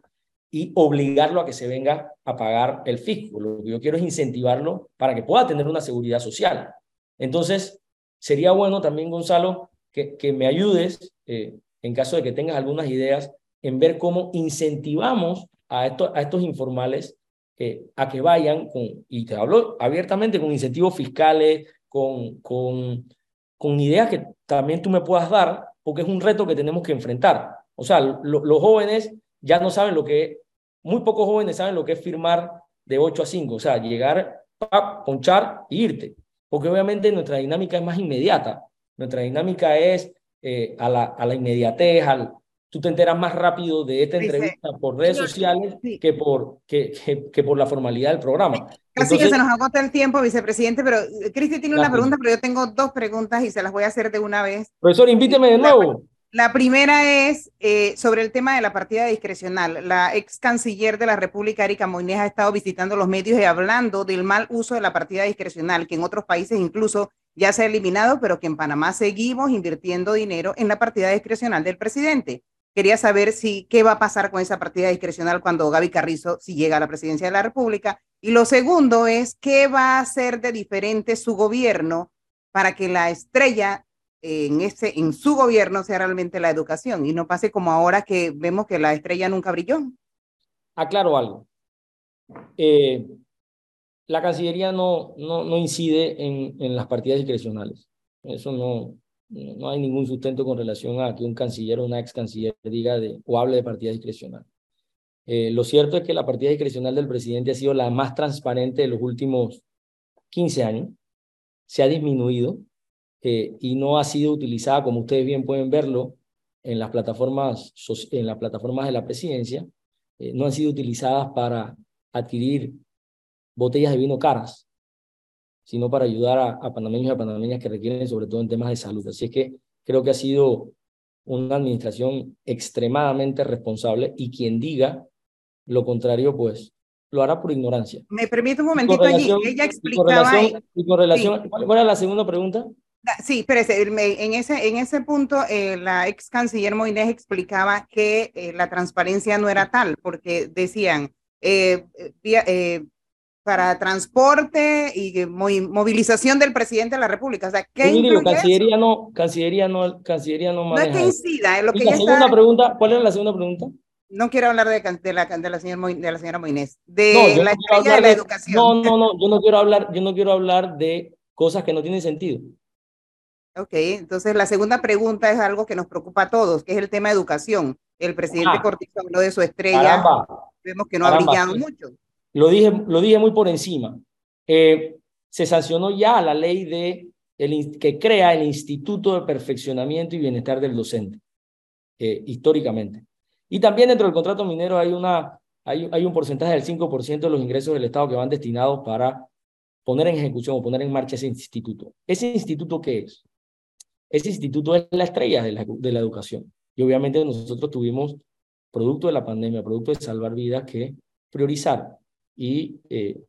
[SPEAKER 2] y obligarlo a que se venga a pagar el fisco. Lo que yo quiero es incentivarlo para que pueda tener una seguridad social. Entonces, sería bueno también, Gonzalo, que, que me ayudes eh, en caso de que tengas algunas ideas, en ver cómo incentivamos a, a estos informales eh, a que vayan con, y te hablo abiertamente, con incentivos fiscales, con, con, con ideas que también tú me puedas dar, porque es un reto que tenemos que enfrentar. O sea, los jóvenes ya no saben lo que, muy pocos jóvenes saben lo que es firmar de 8 a 5, o sea, llegar, pap, ponchar e irte, porque obviamente nuestra dinámica es más inmediata, nuestra dinámica es eh, a, la, a la inmediatez, al, tú te enteras más rápido de esta entrevista por redes sociales que, por, que, que, por la formalidad del programa.
[SPEAKER 5] Casi que se nos agota el tiempo, vicepresidente, pero eh, Cristi tiene una pregunta, pero yo tengo dos preguntas y se las voy a hacer de una vez.
[SPEAKER 2] Profesor, invíteme de nuevo.
[SPEAKER 5] La primera es eh, sobre el tema de la partida discrecional. La ex canciller de la República, Erika Moines, ha estado visitando los medios y hablando del mal uso de la partida discrecional, que en otros países incluso ya se ha eliminado, pero que en Panamá seguimos invirtiendo dinero en la partida discrecional del presidente. Quería saber si qué va a pasar con esa partida discrecional cuando Gaby Carrizo si llega a la presidencia de la República. Y lo segundo es qué va a hacer de diferente su gobierno para que la estrella en, en su gobierno sea realmente la educación y no pase como ahora que vemos que la estrella nunca brilló.
[SPEAKER 2] Aclaro algo. Eh, la Cancillería no, no, no incide en, en, las partidas discrecionales. Eso no, no hay ningún sustento con relación a que un canciller o una ex canciller diga de, o hable de partida discrecional. Eh, lo cierto es que la partida discrecional del presidente ha sido la más transparente de los últimos 15 años. Se ha disminuido eh, y no ha sido utilizada, como ustedes bien pueden verlo, en las plataformas, en las plataformas de la presidencia eh, no han sido utilizadas para adquirir botellas de vino caras, sino para ayudar a, a panameños y a panameñas que requieren, sobre todo en temas de salud. Así es que creo que ha sido una administración extremadamente responsable y quien diga lo contrario, pues lo hará por ignorancia.
[SPEAKER 5] Me permite un momentito allí. Ella explicaba.
[SPEAKER 2] Y con relación, ¿cuál, era la segunda pregunta?
[SPEAKER 5] Ah, sí, espérese, en ese, en ese punto eh, la ex canciller Moines explicaba que eh, la transparencia no era tal, porque decían, eh, para transporte y movilización del presidente de la República. O sea, ¿qué
[SPEAKER 2] incluye Cancillería no, Cancillería no, Cancillería no maneja.
[SPEAKER 5] No es que incida, es lo que
[SPEAKER 2] la segunda pregunta, ¿cuál era la segunda pregunta?
[SPEAKER 5] No quiero hablar de, de, la, de, la, señora, de la señora Moines, de la estrella de la educación.
[SPEAKER 2] No, no, no, yo no quiero hablar, yo no quiero hablar de cosas que no tienen sentido.
[SPEAKER 5] Ok, entonces la segunda pregunta es algo que nos preocupa a todos, que es el tema de educación. El presidente ah, Cortizo habló de su estrella, vemos que no ha brillado mucho.
[SPEAKER 2] Lo dije, lo dije muy por encima. Eh, se sancionó ya la ley de el, que crea el Instituto de Perfeccionamiento y Bienestar del Docente, eh, históricamente. Y también dentro del contrato minero hay, una, hay, hay un porcentaje del 5% de los ingresos del Estado que van destinados para poner en ejecución o poner en marcha ese instituto. ¿Ese instituto qué es? Ese instituto es la estrella de la, de la educación. Y obviamente nosotros tuvimos, producto de la pandemia, producto de salvar vidas, que priorizar. Y eh,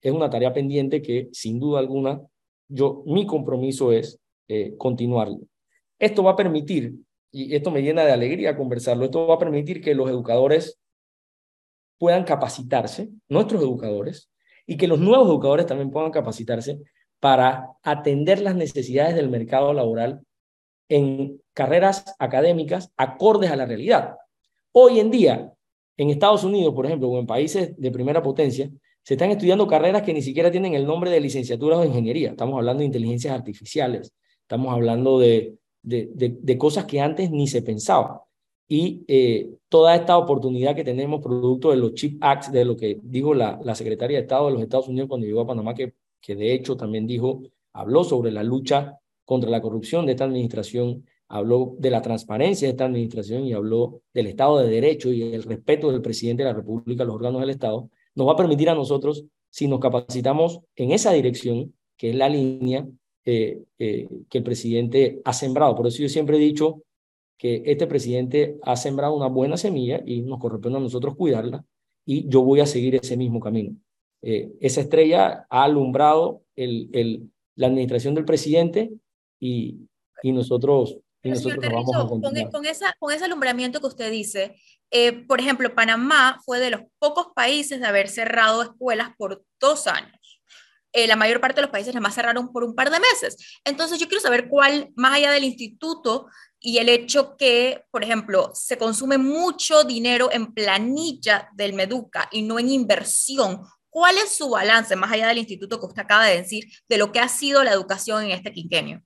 [SPEAKER 2] es una tarea pendiente que, sin duda alguna, yo, mi compromiso es eh, continuarlo. Esto va a permitir, y esto me llena de alegría conversarlo, esto va a permitir que los educadores puedan capacitarse, nuestros educadores, y que los nuevos educadores también puedan capacitarse para atender las necesidades del mercado laboral en carreras académicas acordes a la realidad. Hoy en día, en Estados Unidos, por ejemplo, o en países de primera potencia, se están estudiando carreras que ni siquiera tienen el nombre de licenciatura o de ingeniería. Estamos hablando de inteligencias artificiales, estamos hablando de, de, de, cosas que antes ni se pensaba. Y eh, toda esta oportunidad que tenemos producto de los CHIP Acts, de lo que dijo la, la secretaria de Estado de los Estados Unidos cuando llegó a Panamá, que que de hecho también dijo, habló sobre la lucha contra la corrupción de esta administración, habló de la transparencia de esta administración y habló del Estado de Derecho y el respeto del presidente de la República a los órganos del Estado, nos va a permitir a nosotros, si nos capacitamos en esa dirección, que es la línea eh, eh, que el presidente ha sembrado. Por eso yo siempre he dicho que este presidente ha sembrado una buena semilla y nos corresponde a nosotros cuidarla y yo voy a seguir ese mismo camino. Eh, esa estrella ha alumbrado el, el, la administración del presidente y, y nosotros, y nosotros vamos a
[SPEAKER 4] con, con, esa, con ese alumbramiento que usted dice, eh, por ejemplo, Panamá fue de los pocos países de haber cerrado escuelas por dos años. Eh, la mayor parte de los países más cerraron por un par de meses. Entonces yo quiero saber cuál, más allá del instituto y el hecho que, por ejemplo, se consume mucho dinero en planilla del Meduca y no en inversión ¿Cuál es su balance, más allá del instituto que usted acaba de decir, de lo que ha sido la educación en este quinquenio?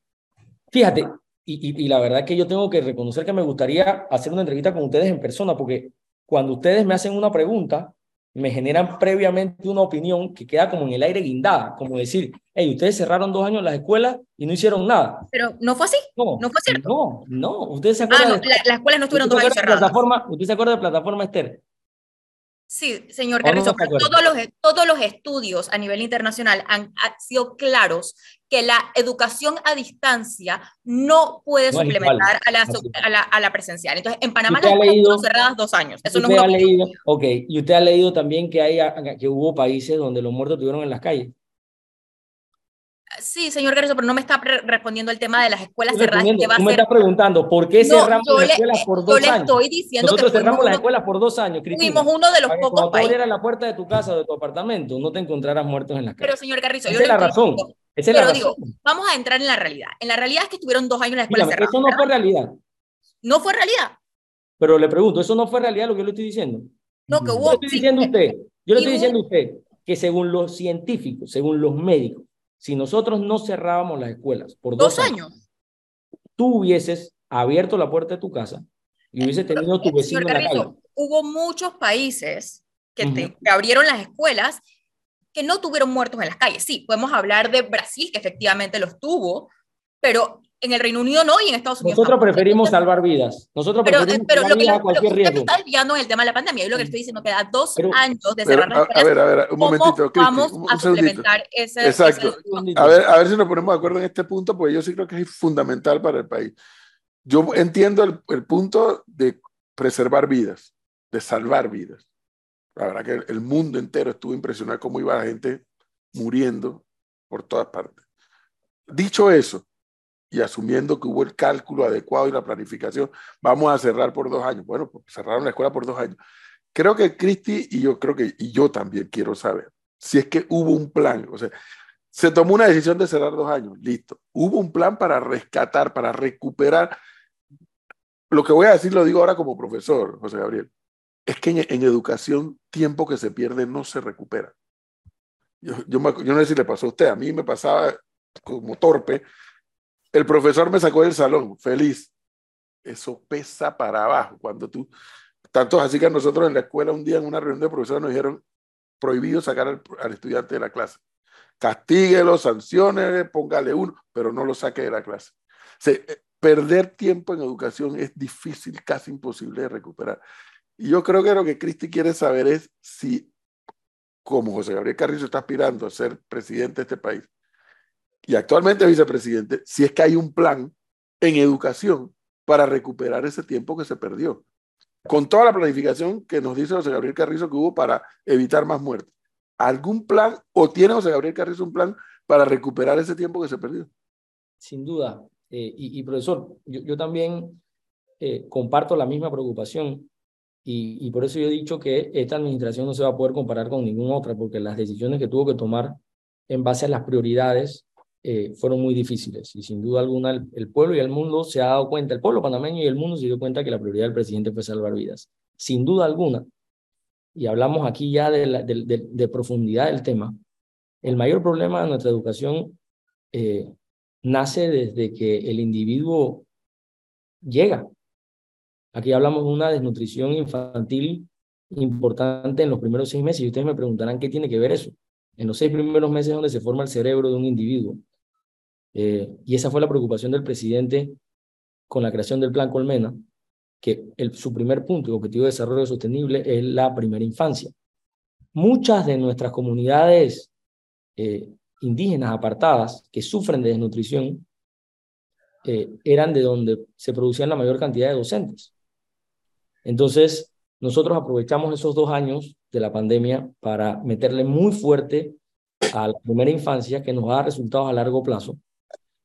[SPEAKER 2] Fíjate, y, y, la verdad que yo tengo que reconocer que me gustaría hacer una entrevista con ustedes en persona, porque cuando ustedes me hacen una pregunta, me generan previamente una opinión que queda como en el aire guindada, como decir, hey, ustedes cerraron dos años las escuelas y no hicieron nada.
[SPEAKER 4] Pero no fue así. No, no fue cierto.
[SPEAKER 2] No, no, ustedes se acuerdan. Ah,
[SPEAKER 4] no, las escuelas no estuvieron dos años cerradas.
[SPEAKER 2] Plataforma, ¿Usted se acuerda de plataforma Esther?
[SPEAKER 4] Sí, señor Carrizo, todos los, todos los estudios a nivel internacional han, sido claros que la educación a distancia no puede suplementar a, la, a, la, presencial. Entonces, en Panamá las escuelas cerradas dos años. Eso no es
[SPEAKER 2] ha leído, Ok, y usted ha leído también que, hay, que hubo países donde los muertos estuvieron en las calles.
[SPEAKER 4] Sí, señor Garrizo, pero no me está respondiendo el tema de las escuelas cerradas. Que
[SPEAKER 2] va tú me estás preguntando, ¿por qué cerramos las escuelas por dos años? Estoy diciendo Nosotros cerramos las escuelas por dos años, Cristina.
[SPEAKER 4] Fuimos uno de los pocos
[SPEAKER 2] países. Cuando la puerta de tu casa o de tu apartamento, no te encontrarás muertos en las calles.
[SPEAKER 4] Pero, señor Garrizo,
[SPEAKER 2] Esa yo es la razón. Esa es la
[SPEAKER 4] digo, vamos a entrar en la realidad. En la realidad es que estuvieron dos años en la escuela cerrada.
[SPEAKER 2] Eso no fue realidad.
[SPEAKER 4] No fue realidad.
[SPEAKER 2] Pero le pregunto, ¿eso no fue realidad lo que yo le estoy diciendo?
[SPEAKER 4] No, que hubo...
[SPEAKER 2] Yo le estoy diciendo a usted, yo le estoy diciendo a usted que según los científicos, según los médicos, si nosotros no cerrábamos las escuelas por dos, años, tú hubieses abierto la puerta de tu casa y hubieses tenido tu vecino en la calle.
[SPEAKER 4] Hubo muchos países que, abrieron las escuelas que no tuvieron muertos en las calles. Sí, podemos hablar de Brasil, que efectivamente los tuvo, pero en el Reino Unido no y en Estados Unidos
[SPEAKER 2] Nosotros preferimos salvar vidas. Nosotros
[SPEAKER 4] pero,
[SPEAKER 2] preferimos
[SPEAKER 4] pero
[SPEAKER 2] salvar
[SPEAKER 4] lo que
[SPEAKER 2] vidas a cualquier riesgo.
[SPEAKER 4] está desviando el tema de la pandemia. Yo lo que estoy diciendo que a dos
[SPEAKER 2] Pero-
[SPEAKER 4] años de cerrar las
[SPEAKER 1] a, a ver, a ver, un
[SPEAKER 4] ¿cómo
[SPEAKER 1] momentito, Cristi,
[SPEAKER 4] vamos
[SPEAKER 1] un,
[SPEAKER 4] a
[SPEAKER 1] un segundito.
[SPEAKER 4] suplementar ese,
[SPEAKER 1] Exacto.
[SPEAKER 4] ese-
[SPEAKER 1] A ver, a ver si nos ponemos de acuerdo en este punto, porque yo sí creo que es fundamental para el país. Yo entiendo el, el punto de preservar vidas, de salvar vidas. La verdad que el mundo entero estuvo impresionado cómo iba la gente muriendo por todas partes. Dicho eso, y asumiendo que hubo el cálculo adecuado y la planificación, vamos a cerrar por dos años. Bueno, pues cerraron la escuela por dos años. Creo que Cristi y yo creo que, y yo también quiero saber, si es que hubo un plan, o sea, se tomó una decisión de cerrar dos años, listo. Hubo un plan para rescatar, para recuperar. Lo que voy a decir lo digo ahora como profesor, José Gabriel. Es que en, educación, tiempo que se pierde no se recupera. Yo, yo no sé si le pasó a usted, a mí me pasaba como torpe. El profesor me sacó del salón, feliz. Eso pesa para abajo. Cuando tú, tanto así que nosotros en la escuela un día en una reunión de profesores nos dijeron prohibido sacar al, estudiante de la clase castíguelo, sancione, póngale uno, pero no lo saque de la clase. O sea, eh, perder tiempo en educación es difícil, casi imposible de recuperar. Y yo creo que lo que Cristi quiere saber es si, como José Gabriel Carrizo está aspirando a ser presidente de este país y actualmente vicepresidente, si es que hay un plan en educación para recuperar ese tiempo que se perdió. Con toda la planificación que nos dice José Gabriel Carrizo que hubo para evitar más muertes algún plan o tiene José Gabriel Carrizo un plan para recuperar ese tiempo que se perdió?
[SPEAKER 2] Sin duda. Eh, y, profesor, yo, yo también eh, comparto la misma preocupación y, y por eso yo he dicho que esta administración no se va a poder comparar con ninguna otra porque las decisiones que tuvo que tomar en base a las prioridades eh, fueron muy difíciles y sin duda alguna el, pueblo y el mundo se ha dado cuenta, el pueblo panameño y el mundo se dio cuenta que la prioridad del presidente fue salvar vidas. Sin duda alguna, y hablamos aquí ya de, profundidad del tema, el mayor problema de nuestra educación eh, nace desde que el individuo llega. Aquí hablamos de una desnutrición infantil importante en los primeros seis meses y ustedes me preguntarán qué tiene que ver eso. En los seis primeros meses es donde se forma el cerebro de un individuo. Eh, y esa fue la preocupación del presidente con la creación del Plan Colmena, que el, su primer punto y objetivo de desarrollo sostenible es la primera infancia. Muchas de nuestras comunidades eh, indígenas apartadas que sufren de desnutrición eh, eran de donde se producían la mayor cantidad de docentes. Entonces, nosotros aprovechamos esos dos años de la pandemia para meterle muy fuerte a la primera infancia que nos va a dar resultados a largo plazo.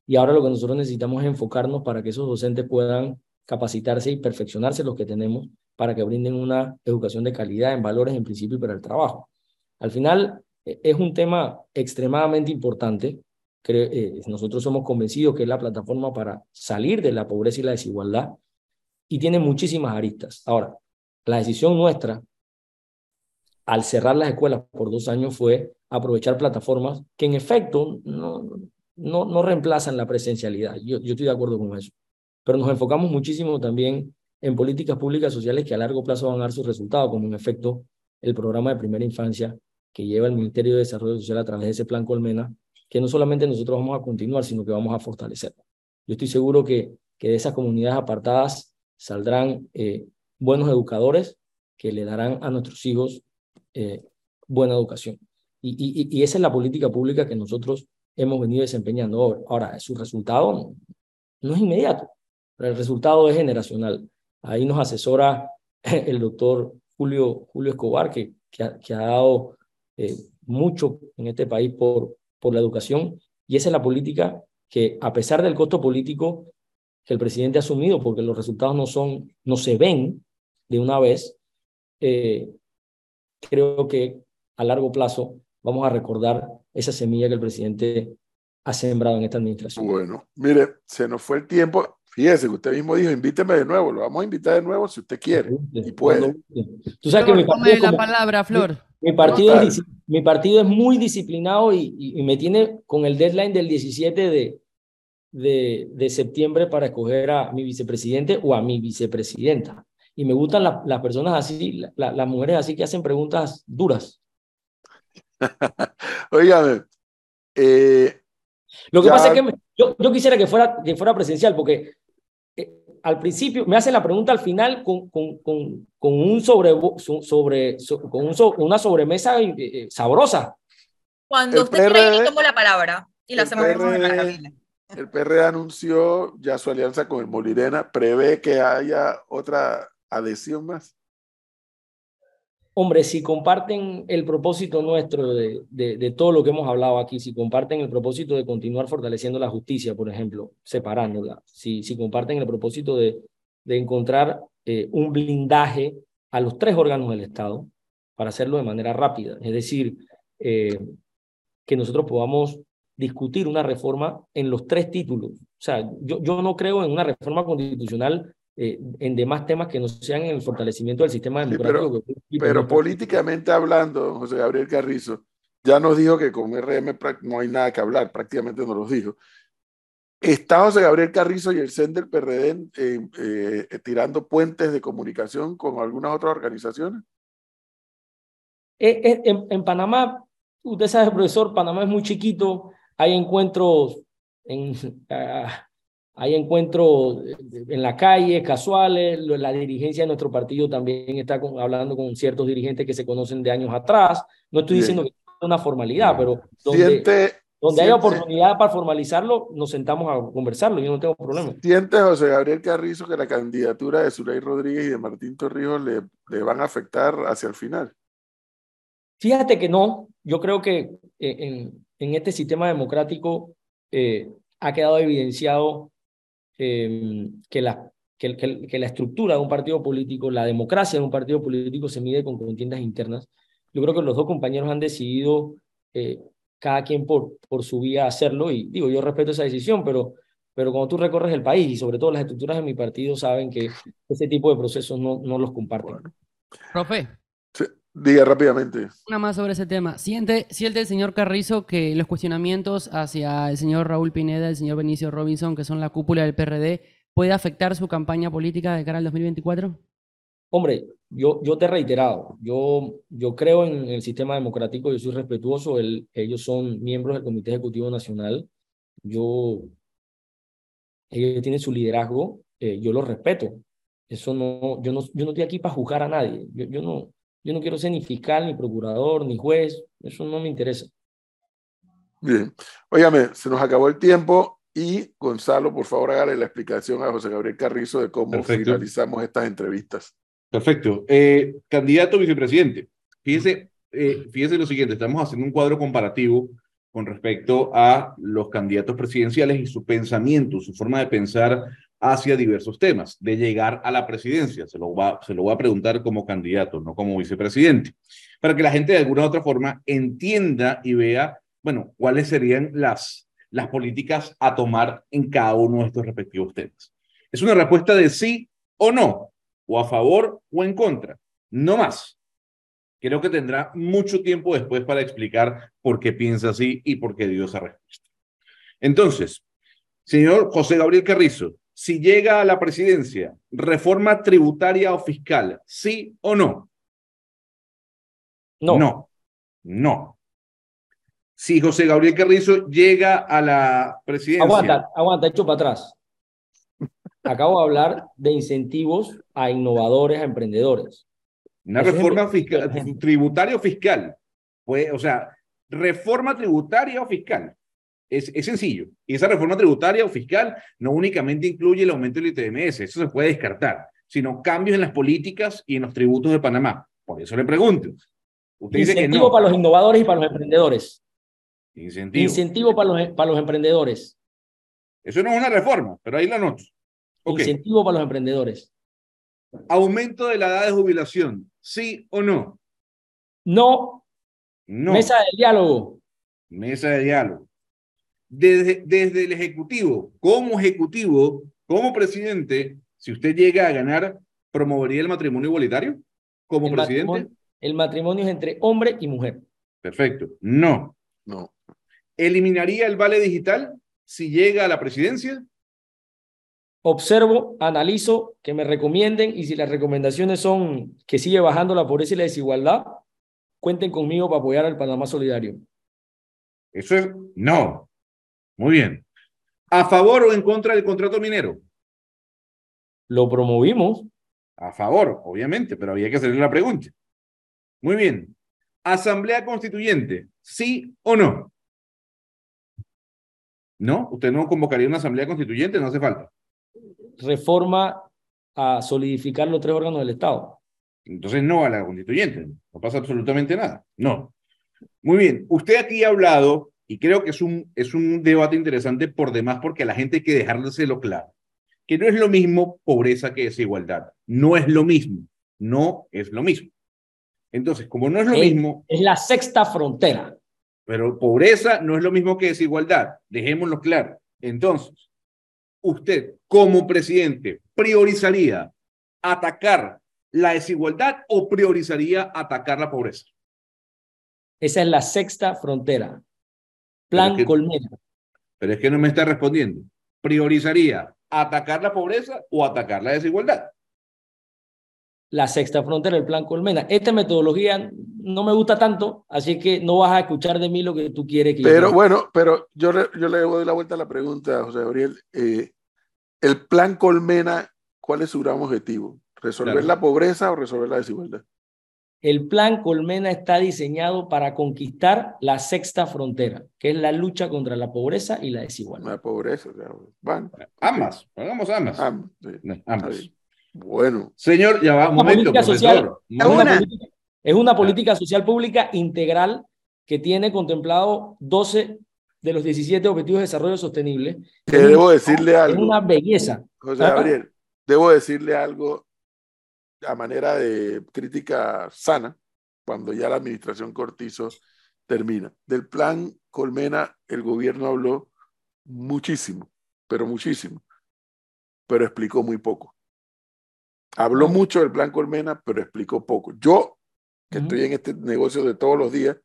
[SPEAKER 2] Y ahora lo que nosotros necesitamos es enfocarnos para que esos docentes puedan capacitarse y perfeccionarse los que tenemos para que brinden una educación de calidad en valores, en principio y para el trabajo. Al final, es un tema extremadamente importante. Eh, nosotros somos convencidos que es la plataforma para salir de la pobreza y la desigualdad y tiene muchísimas aristas. Ahora, la decisión nuestra al cerrar las escuelas por dos años fue aprovechar plataformas que en efecto no, no, no reemplazan la presencialidad. Yo, yo estoy de acuerdo con eso. Pero nos enfocamos muchísimo también en políticas públicas sociales que a largo plazo van a dar sus resultados, como en efecto el programa de primera infancia que lleva el Ministerio de Desarrollo Social a través de ese plan Colmena, que no solamente nosotros vamos a continuar, sino que vamos a fortalecer. Yo estoy seguro que, que de esas comunidades apartadas saldrán eh, buenos educadores que le darán a nuestros hijos eh, buena educación. Y, y, y, esa es la política pública que nosotros hemos venido desempeñando. Ahora, su resultado no, es inmediato, pero el resultado es generacional. Ahí nos asesora el doctor Julio, Julio Escobar, que, que, ha, que dado eh, mucho en este país por, por la educación, y esa es la política que, a pesar del costo político que el presidente ha asumido, porque los resultados no, son, no se ven de una vez, eh, creo que a largo plazo vamos a recordar esa semilla que el presidente ha sembrado en esta administración.
[SPEAKER 1] Bueno, mire, se nos fue el tiempo. Fíjese que usted mismo dijo, invíteme de nuevo. Lo vamos a invitar de nuevo si usted quiere y puede.
[SPEAKER 2] Tú sabes que mi
[SPEAKER 3] partido, es como, la palabra, Flor.
[SPEAKER 2] Mi, mi partido, es, mi partido es muy disciplinado y, y, y, me tiene con el deadline del 17 de, de, de septiembre para escoger a mi vicepresidente o a mi vicepresidenta. Y me gustan la, las personas así, la, las mujeres así que hacen preguntas duras.
[SPEAKER 1] Óigame, eh,
[SPEAKER 2] Lo que
[SPEAKER 1] Ya-
[SPEAKER 2] pasa es que yo, yo quisiera que fuera, que fuera presencial, porque eh, al principio me hacen la pregunta al final con, con, con, con un sobre, sobre, so- con un so- una sobremesa eh, eh, sabrosa.
[SPEAKER 4] Cuando
[SPEAKER 1] El
[SPEAKER 4] usted quiera, yo
[SPEAKER 1] PRD
[SPEAKER 4] tomo la palabra y la hacemos
[SPEAKER 1] PRD. El PRD anunció ya su alianza con el Molirena. ¿Prevé que haya otra adhesión más?
[SPEAKER 2] Hombre, si comparten el propósito nuestro de, de, todo lo que hemos hablado aquí, si comparten el propósito de continuar fortaleciendo la justicia, por ejemplo, separándola, si, si comparten el propósito de, de encontrar eh, un blindaje a los tres órganos del Estado para hacerlo de manera rápida, es decir, eh, que nosotros podamos discutir una reforma en los tres títulos. O sea, yo, yo no creo en una reforma constitucional eh, en demás temas que no sean en el fortalecimiento del sistema
[SPEAKER 1] Sí,
[SPEAKER 2] democrático.
[SPEAKER 1] pero,
[SPEAKER 2] que-
[SPEAKER 1] pero políticamente hablando, José Gabriel Carrizo ya nos dijo que con RM no hay nada que hablar, prácticamente nos lo dijo. ¿Está José Gabriel Carrizo y el CEN del PRD eh, eh, tirando puentes de comunicación con algunas otras organizaciones?
[SPEAKER 2] Eh, en, en Panamá, usted sabe, profesor, Panamá es muy chiquito, hay encuentros en, ah, hay encuentros en la calle, casuales, la dirigencia de nuestro partido también está con- hablando con ciertos dirigentes que se conocen de años atrás. No estoy
[SPEAKER 1] Bien.
[SPEAKER 2] diciendo que sea una formalidad, pero donde,
[SPEAKER 1] ¿Siente,
[SPEAKER 2] donde hay
[SPEAKER 1] siente-
[SPEAKER 2] oportunidad para formalizarlo, nos sentamos a conversarlo, yo no tengo problema.
[SPEAKER 1] ¿Siente José Gabriel Carrizo que la candidatura de Zulay Rodríguez y de Martín Torrijos le, le van a afectar hacia el final?
[SPEAKER 2] Fíjate que no, yo creo que eh, en, en este sistema democrático eh, ha quedado evidenciado eh, que, la, que, la estructura de un partido político, la democracia de un partido político se mide con contiendas internas. Yo creo que los dos compañeros han decidido, eh, cada quien por, su vía, hacerlo y digo, yo respeto esa decisión, pero, pero cuando tú recorres el país y sobre todo las estructuras de mi partido saben que ese tipo de procesos no, los comparten.
[SPEAKER 3] Profe,
[SPEAKER 1] diga rápidamente.
[SPEAKER 3] una más sobre ese tema. ¿Siente, siente el señor Carrizo que los cuestionamientos hacia el señor Raúl Pineda, el señor Benicio Robinson, que son la cúpula del PRD, puede afectar su campaña política de cara al 2024?
[SPEAKER 2] Hombre, yo, yo te he reiterado, yo, yo creo en el sistema democrático, yo soy respetuoso, el- ellos son miembros del Comité Ejecutivo Nacional, yo, ellos tienen su liderazgo, eh, yo lo respeto. Eso no, yo no, yo no estoy aquí para juzgar a nadie, yo, yo, no, yo no quiero ser ni fiscal, ni procurador, ni juez, eso no me interesa.
[SPEAKER 1] Bien. Óigame, se nos acabó el tiempo y Gonzalo, por favor, hágale la explicación a José Gabriel Carrizo de cómo
[SPEAKER 6] Perfecto.
[SPEAKER 1] finalizamos estas entrevistas.
[SPEAKER 6] Perfecto. Eh, candidato vicepresidente. Fíjese, eh, fíjese lo siguiente, estamos haciendo un cuadro comparativo con respecto a los candidatos presidenciales y su pensamiento, su forma de pensar hacia diversos temas, de llegar a la presidencia. Se lo, va, se lo voy a preguntar como candidato, no como vicepresidente, para que la gente de alguna u otra forma entienda y vea, bueno, cuáles serían las, las políticas a tomar en cada uno de estos respectivos temas. Es una respuesta de sí o no, o a favor o en contra, no más. Creo que tendrá mucho tiempo después para explicar por qué piensa así y por qué dio esa respuesta. Entonces, señor José Gabriel Carrizo, si llega a la presidencia, reforma tributaria o fiscal, ¿sí o no?
[SPEAKER 2] No,
[SPEAKER 6] No. No. Si José Gabriel Carrizo llega a la presidencia.
[SPEAKER 2] aguanta, aguanta, echo para atrás. Acabo de hablar de incentivos a innovadores, a emprendedores.
[SPEAKER 6] Una
[SPEAKER 2] Eso
[SPEAKER 6] reforma fiscal, tributaria o fiscal. Pues, o sea, reforma tributaria o fiscal. Es, es sencillo. Y esa reforma tributaria o fiscal no únicamente incluye el aumento del ITMS, eso se puede descartar, sino cambios en las políticas y en los tributos de Panamá. Por eso le pregunto. Usted dice que
[SPEAKER 2] Incentivo
[SPEAKER 6] no.
[SPEAKER 2] para los innovadores y para los emprendedores.
[SPEAKER 6] Incentivo.
[SPEAKER 2] Incentivo para los, para los emprendedores.
[SPEAKER 6] Eso no es una reforma, pero ahí la noto. Ok.
[SPEAKER 2] Incentivo para los emprendedores.
[SPEAKER 6] Aumento de la edad de jubilación. ¿Sí o no?
[SPEAKER 2] No,
[SPEAKER 6] No.
[SPEAKER 2] mesa de diálogo.
[SPEAKER 6] Mesa de diálogo. Desde, desde el Ejecutivo, como Ejecutivo, como presidente, si usted llega a ganar, ¿promovería el matrimonio igualitario como
[SPEAKER 2] El
[SPEAKER 6] presidente?
[SPEAKER 2] matrimonio, el matrimonio es entre hombre y mujer.
[SPEAKER 6] Perfecto. No.
[SPEAKER 1] No.
[SPEAKER 6] ¿Eliminaría el vale digital si llega a la presidencia?
[SPEAKER 2] Observo, analizo, que me recomienden y si las recomendaciones son que sigue bajando la pobreza y la desigualdad, cuenten conmigo para apoyar al Panamá Solidario.
[SPEAKER 6] Eso es no. Muy bien. ¿A favor o en contra del contrato minero?
[SPEAKER 2] Lo promovimos.
[SPEAKER 6] A favor, obviamente, pero había que hacerle la pregunta. Muy bien. Asamblea Constituyente, ¿sí o no? ¿No? ¿Usted no convocaría una asamblea constituyente? No hace falta.
[SPEAKER 2] Reforma a solidificar los tres órganos del Estado.
[SPEAKER 6] Entonces no a la constituyente. No pasa absolutamente nada. No. Muy bien. Usted aquí ha hablado, y creo que es un, es un debate interesante por demás, porque a la gente hay que dejárselo claro, que no es lo mismo pobreza que desigualdad. No es lo mismo. No es lo mismo. Entonces, como no es lo
[SPEAKER 2] Es-
[SPEAKER 6] mismo,
[SPEAKER 2] Es la sexta frontera.
[SPEAKER 6] pero pobreza no es lo mismo que desigualdad. Dejémoslo claro. Entonces, usted como presidente priorizaría atacar la desigualdad o priorizaría atacar la pobreza?
[SPEAKER 2] Esa es la sexta frontera. Plan
[SPEAKER 6] Pero que-
[SPEAKER 2] Colmena.
[SPEAKER 6] Pero es que no me está respondiendo. ¿Priorizaría atacar la pobreza o atacar la desigualdad?
[SPEAKER 2] La sexta frontera, el Plan Colmena. Esta metodología no me gusta tanto, así que no vas a escuchar de mí lo que tú quieres que yo
[SPEAKER 1] Pero
[SPEAKER 2] haga.
[SPEAKER 1] bueno, pero yo le, yo le doy la vuelta a la pregunta, José Gabriel. Eh, el plan Colmena, ¿cuál es su gran objetivo? ¿Resolver
[SPEAKER 6] Claro.
[SPEAKER 1] la pobreza o resolver la desigualdad?
[SPEAKER 2] El plan Colmena está diseñado para conquistar la sexta frontera, que es la lucha contra la pobreza y la desigualdad.
[SPEAKER 1] La pobreza. bueno,
[SPEAKER 6] Ambas, hagamos ambas.
[SPEAKER 1] ambos, sí,
[SPEAKER 6] ambas.
[SPEAKER 1] Bueno,
[SPEAKER 6] Señor, ya va, un
[SPEAKER 2] Una
[SPEAKER 6] momento,
[SPEAKER 2] política social. Es
[SPEAKER 5] Una.
[SPEAKER 2] política, es una política social pública integral que tiene contemplado 12 de los 17 objetivos de desarrollo sosostenible.
[SPEAKER 1] que
[SPEAKER 2] Es
[SPEAKER 1] debo decirle
[SPEAKER 2] Es
[SPEAKER 1] algo.
[SPEAKER 2] una belleza.
[SPEAKER 1] José. Gabriel, debo decirle algo a manera de crítica sana cuando ya la administración Cortizo termina. Del plan Colmena, el gobierno habló muchísimo, pero muchísimo, pero explicó muy poco. Habló mucho del plan Colmena, pero explicó poco. Yo, que estoy en este negocio de todos los días,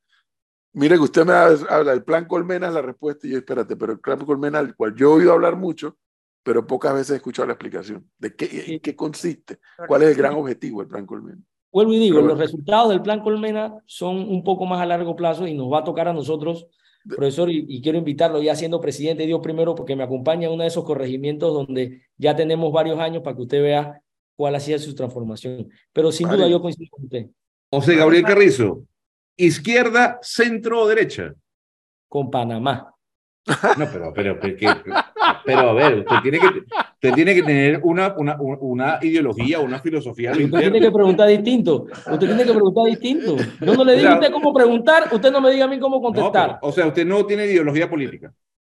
[SPEAKER 1] mire que usted me habla del plan Colmena, es la respuesta, y yo, espérate, pero el plan Colmena, al cual yo he oído hablar mucho, pero pocas veces he escuchado la explicación de qué, en qué consiste, cuál es el gran objetivo del plan Colmena.
[SPEAKER 2] Vuelvo y digo,
[SPEAKER 1] Pero-
[SPEAKER 2] los resultados del plan Colmena son un poco más a largo plazo y nos va a tocar a nosotros,
[SPEAKER 1] De-
[SPEAKER 2] profesor, y, y quiero invitarlo ya siendo presidente, Dios primero, porque me acompaña en uno de esos corregimientos donde ya tenemos varios años para que usted vea cuál ha sido su transformación. Pero sin duda yo coincido con usted,
[SPEAKER 6] José Gabriel Carrizo, izquierda, centro o derecha.
[SPEAKER 2] con Panamá.
[SPEAKER 6] No, pero, pero, pero, que- pero a ver, usted tiene que, usted tiene que tener una, una, una ideología, una filosofía.
[SPEAKER 2] Usted tiene que preguntar distinto. Usted tiene que preguntar distinto. Yo no le digo a usted cómo preguntar, usted no me diga a mí cómo
[SPEAKER 6] No,
[SPEAKER 2] contestar.
[SPEAKER 6] pero, o sea, usted no tiene ideología política.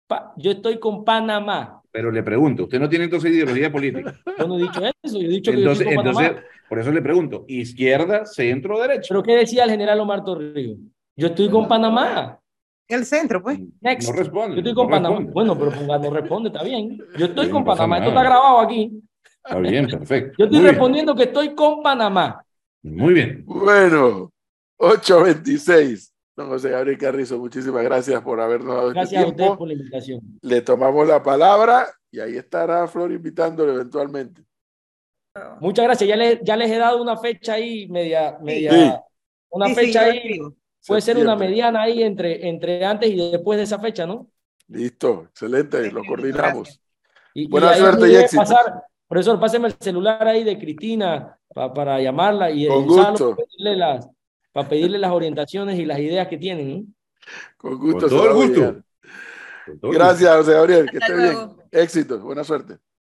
[SPEAKER 2] Pa- yo estoy con Panamá.
[SPEAKER 6] Pero le pregunto, usted no tiene entonces ideología política.
[SPEAKER 2] Yo no he dicho eso, yo he dicho que
[SPEAKER 6] Entonces,
[SPEAKER 2] yo estoy con Panamá.
[SPEAKER 6] entonces, por eso le pregunto, izquierda, centro o derecha.
[SPEAKER 2] ¿Pero qué decía el general Omar Torrijos? Yo estoy con Panamá.
[SPEAKER 5] El centro, pues.
[SPEAKER 2] Next.
[SPEAKER 6] No responde.
[SPEAKER 2] Yo estoy con
[SPEAKER 6] no
[SPEAKER 2] Panamá.
[SPEAKER 6] responde.
[SPEAKER 2] Bueno, pero ponga, no responde, está bien. Yo estoy
[SPEAKER 6] Sí,
[SPEAKER 2] con
[SPEAKER 6] no
[SPEAKER 2] Panamá. Esto está grabado aquí.
[SPEAKER 6] Está bien, perfecto.
[SPEAKER 2] Yo estoy
[SPEAKER 6] Muy bien.
[SPEAKER 2] respondiendo que estoy con Panamá.
[SPEAKER 6] Muy bien.
[SPEAKER 1] Bueno, 8.26. Don José Gabriel Carrizo, muchísimas gracias por habernos dado
[SPEAKER 2] Gracias
[SPEAKER 1] este
[SPEAKER 2] a ustedes
[SPEAKER 1] tiempo.
[SPEAKER 2] por la invitación.
[SPEAKER 1] Le tomamos la palabra y ahí estará Flor invitándolo eventualmente.
[SPEAKER 2] Muchas gracias. Ya, le- ya les he dado una fecha ahí, media, media,
[SPEAKER 1] Sí.
[SPEAKER 2] una
[SPEAKER 5] Sí, sí,
[SPEAKER 2] fecha
[SPEAKER 5] yo
[SPEAKER 2] ahí.
[SPEAKER 5] escribo.
[SPEAKER 2] Puede ser una mediana ahí entre, entre antes y después de esa fecha, ¿no?
[SPEAKER 1] Listo, excelente, lo coordinamos.
[SPEAKER 2] Y,
[SPEAKER 1] Buena suerte y éxito.
[SPEAKER 2] pasar- profesor, páseme el celular ahí de Cristina pa- para llamarla y
[SPEAKER 1] Con gusto.
[SPEAKER 2] para pedirle, las, para pedirle las orientaciones y las ideas que tienen.
[SPEAKER 1] Con gusto.
[SPEAKER 6] Con todo el gusto. todo.
[SPEAKER 1] Gracias, José Gabriel, que
[SPEAKER 4] Hasta
[SPEAKER 1] esté bien. Éxito, buena suerte.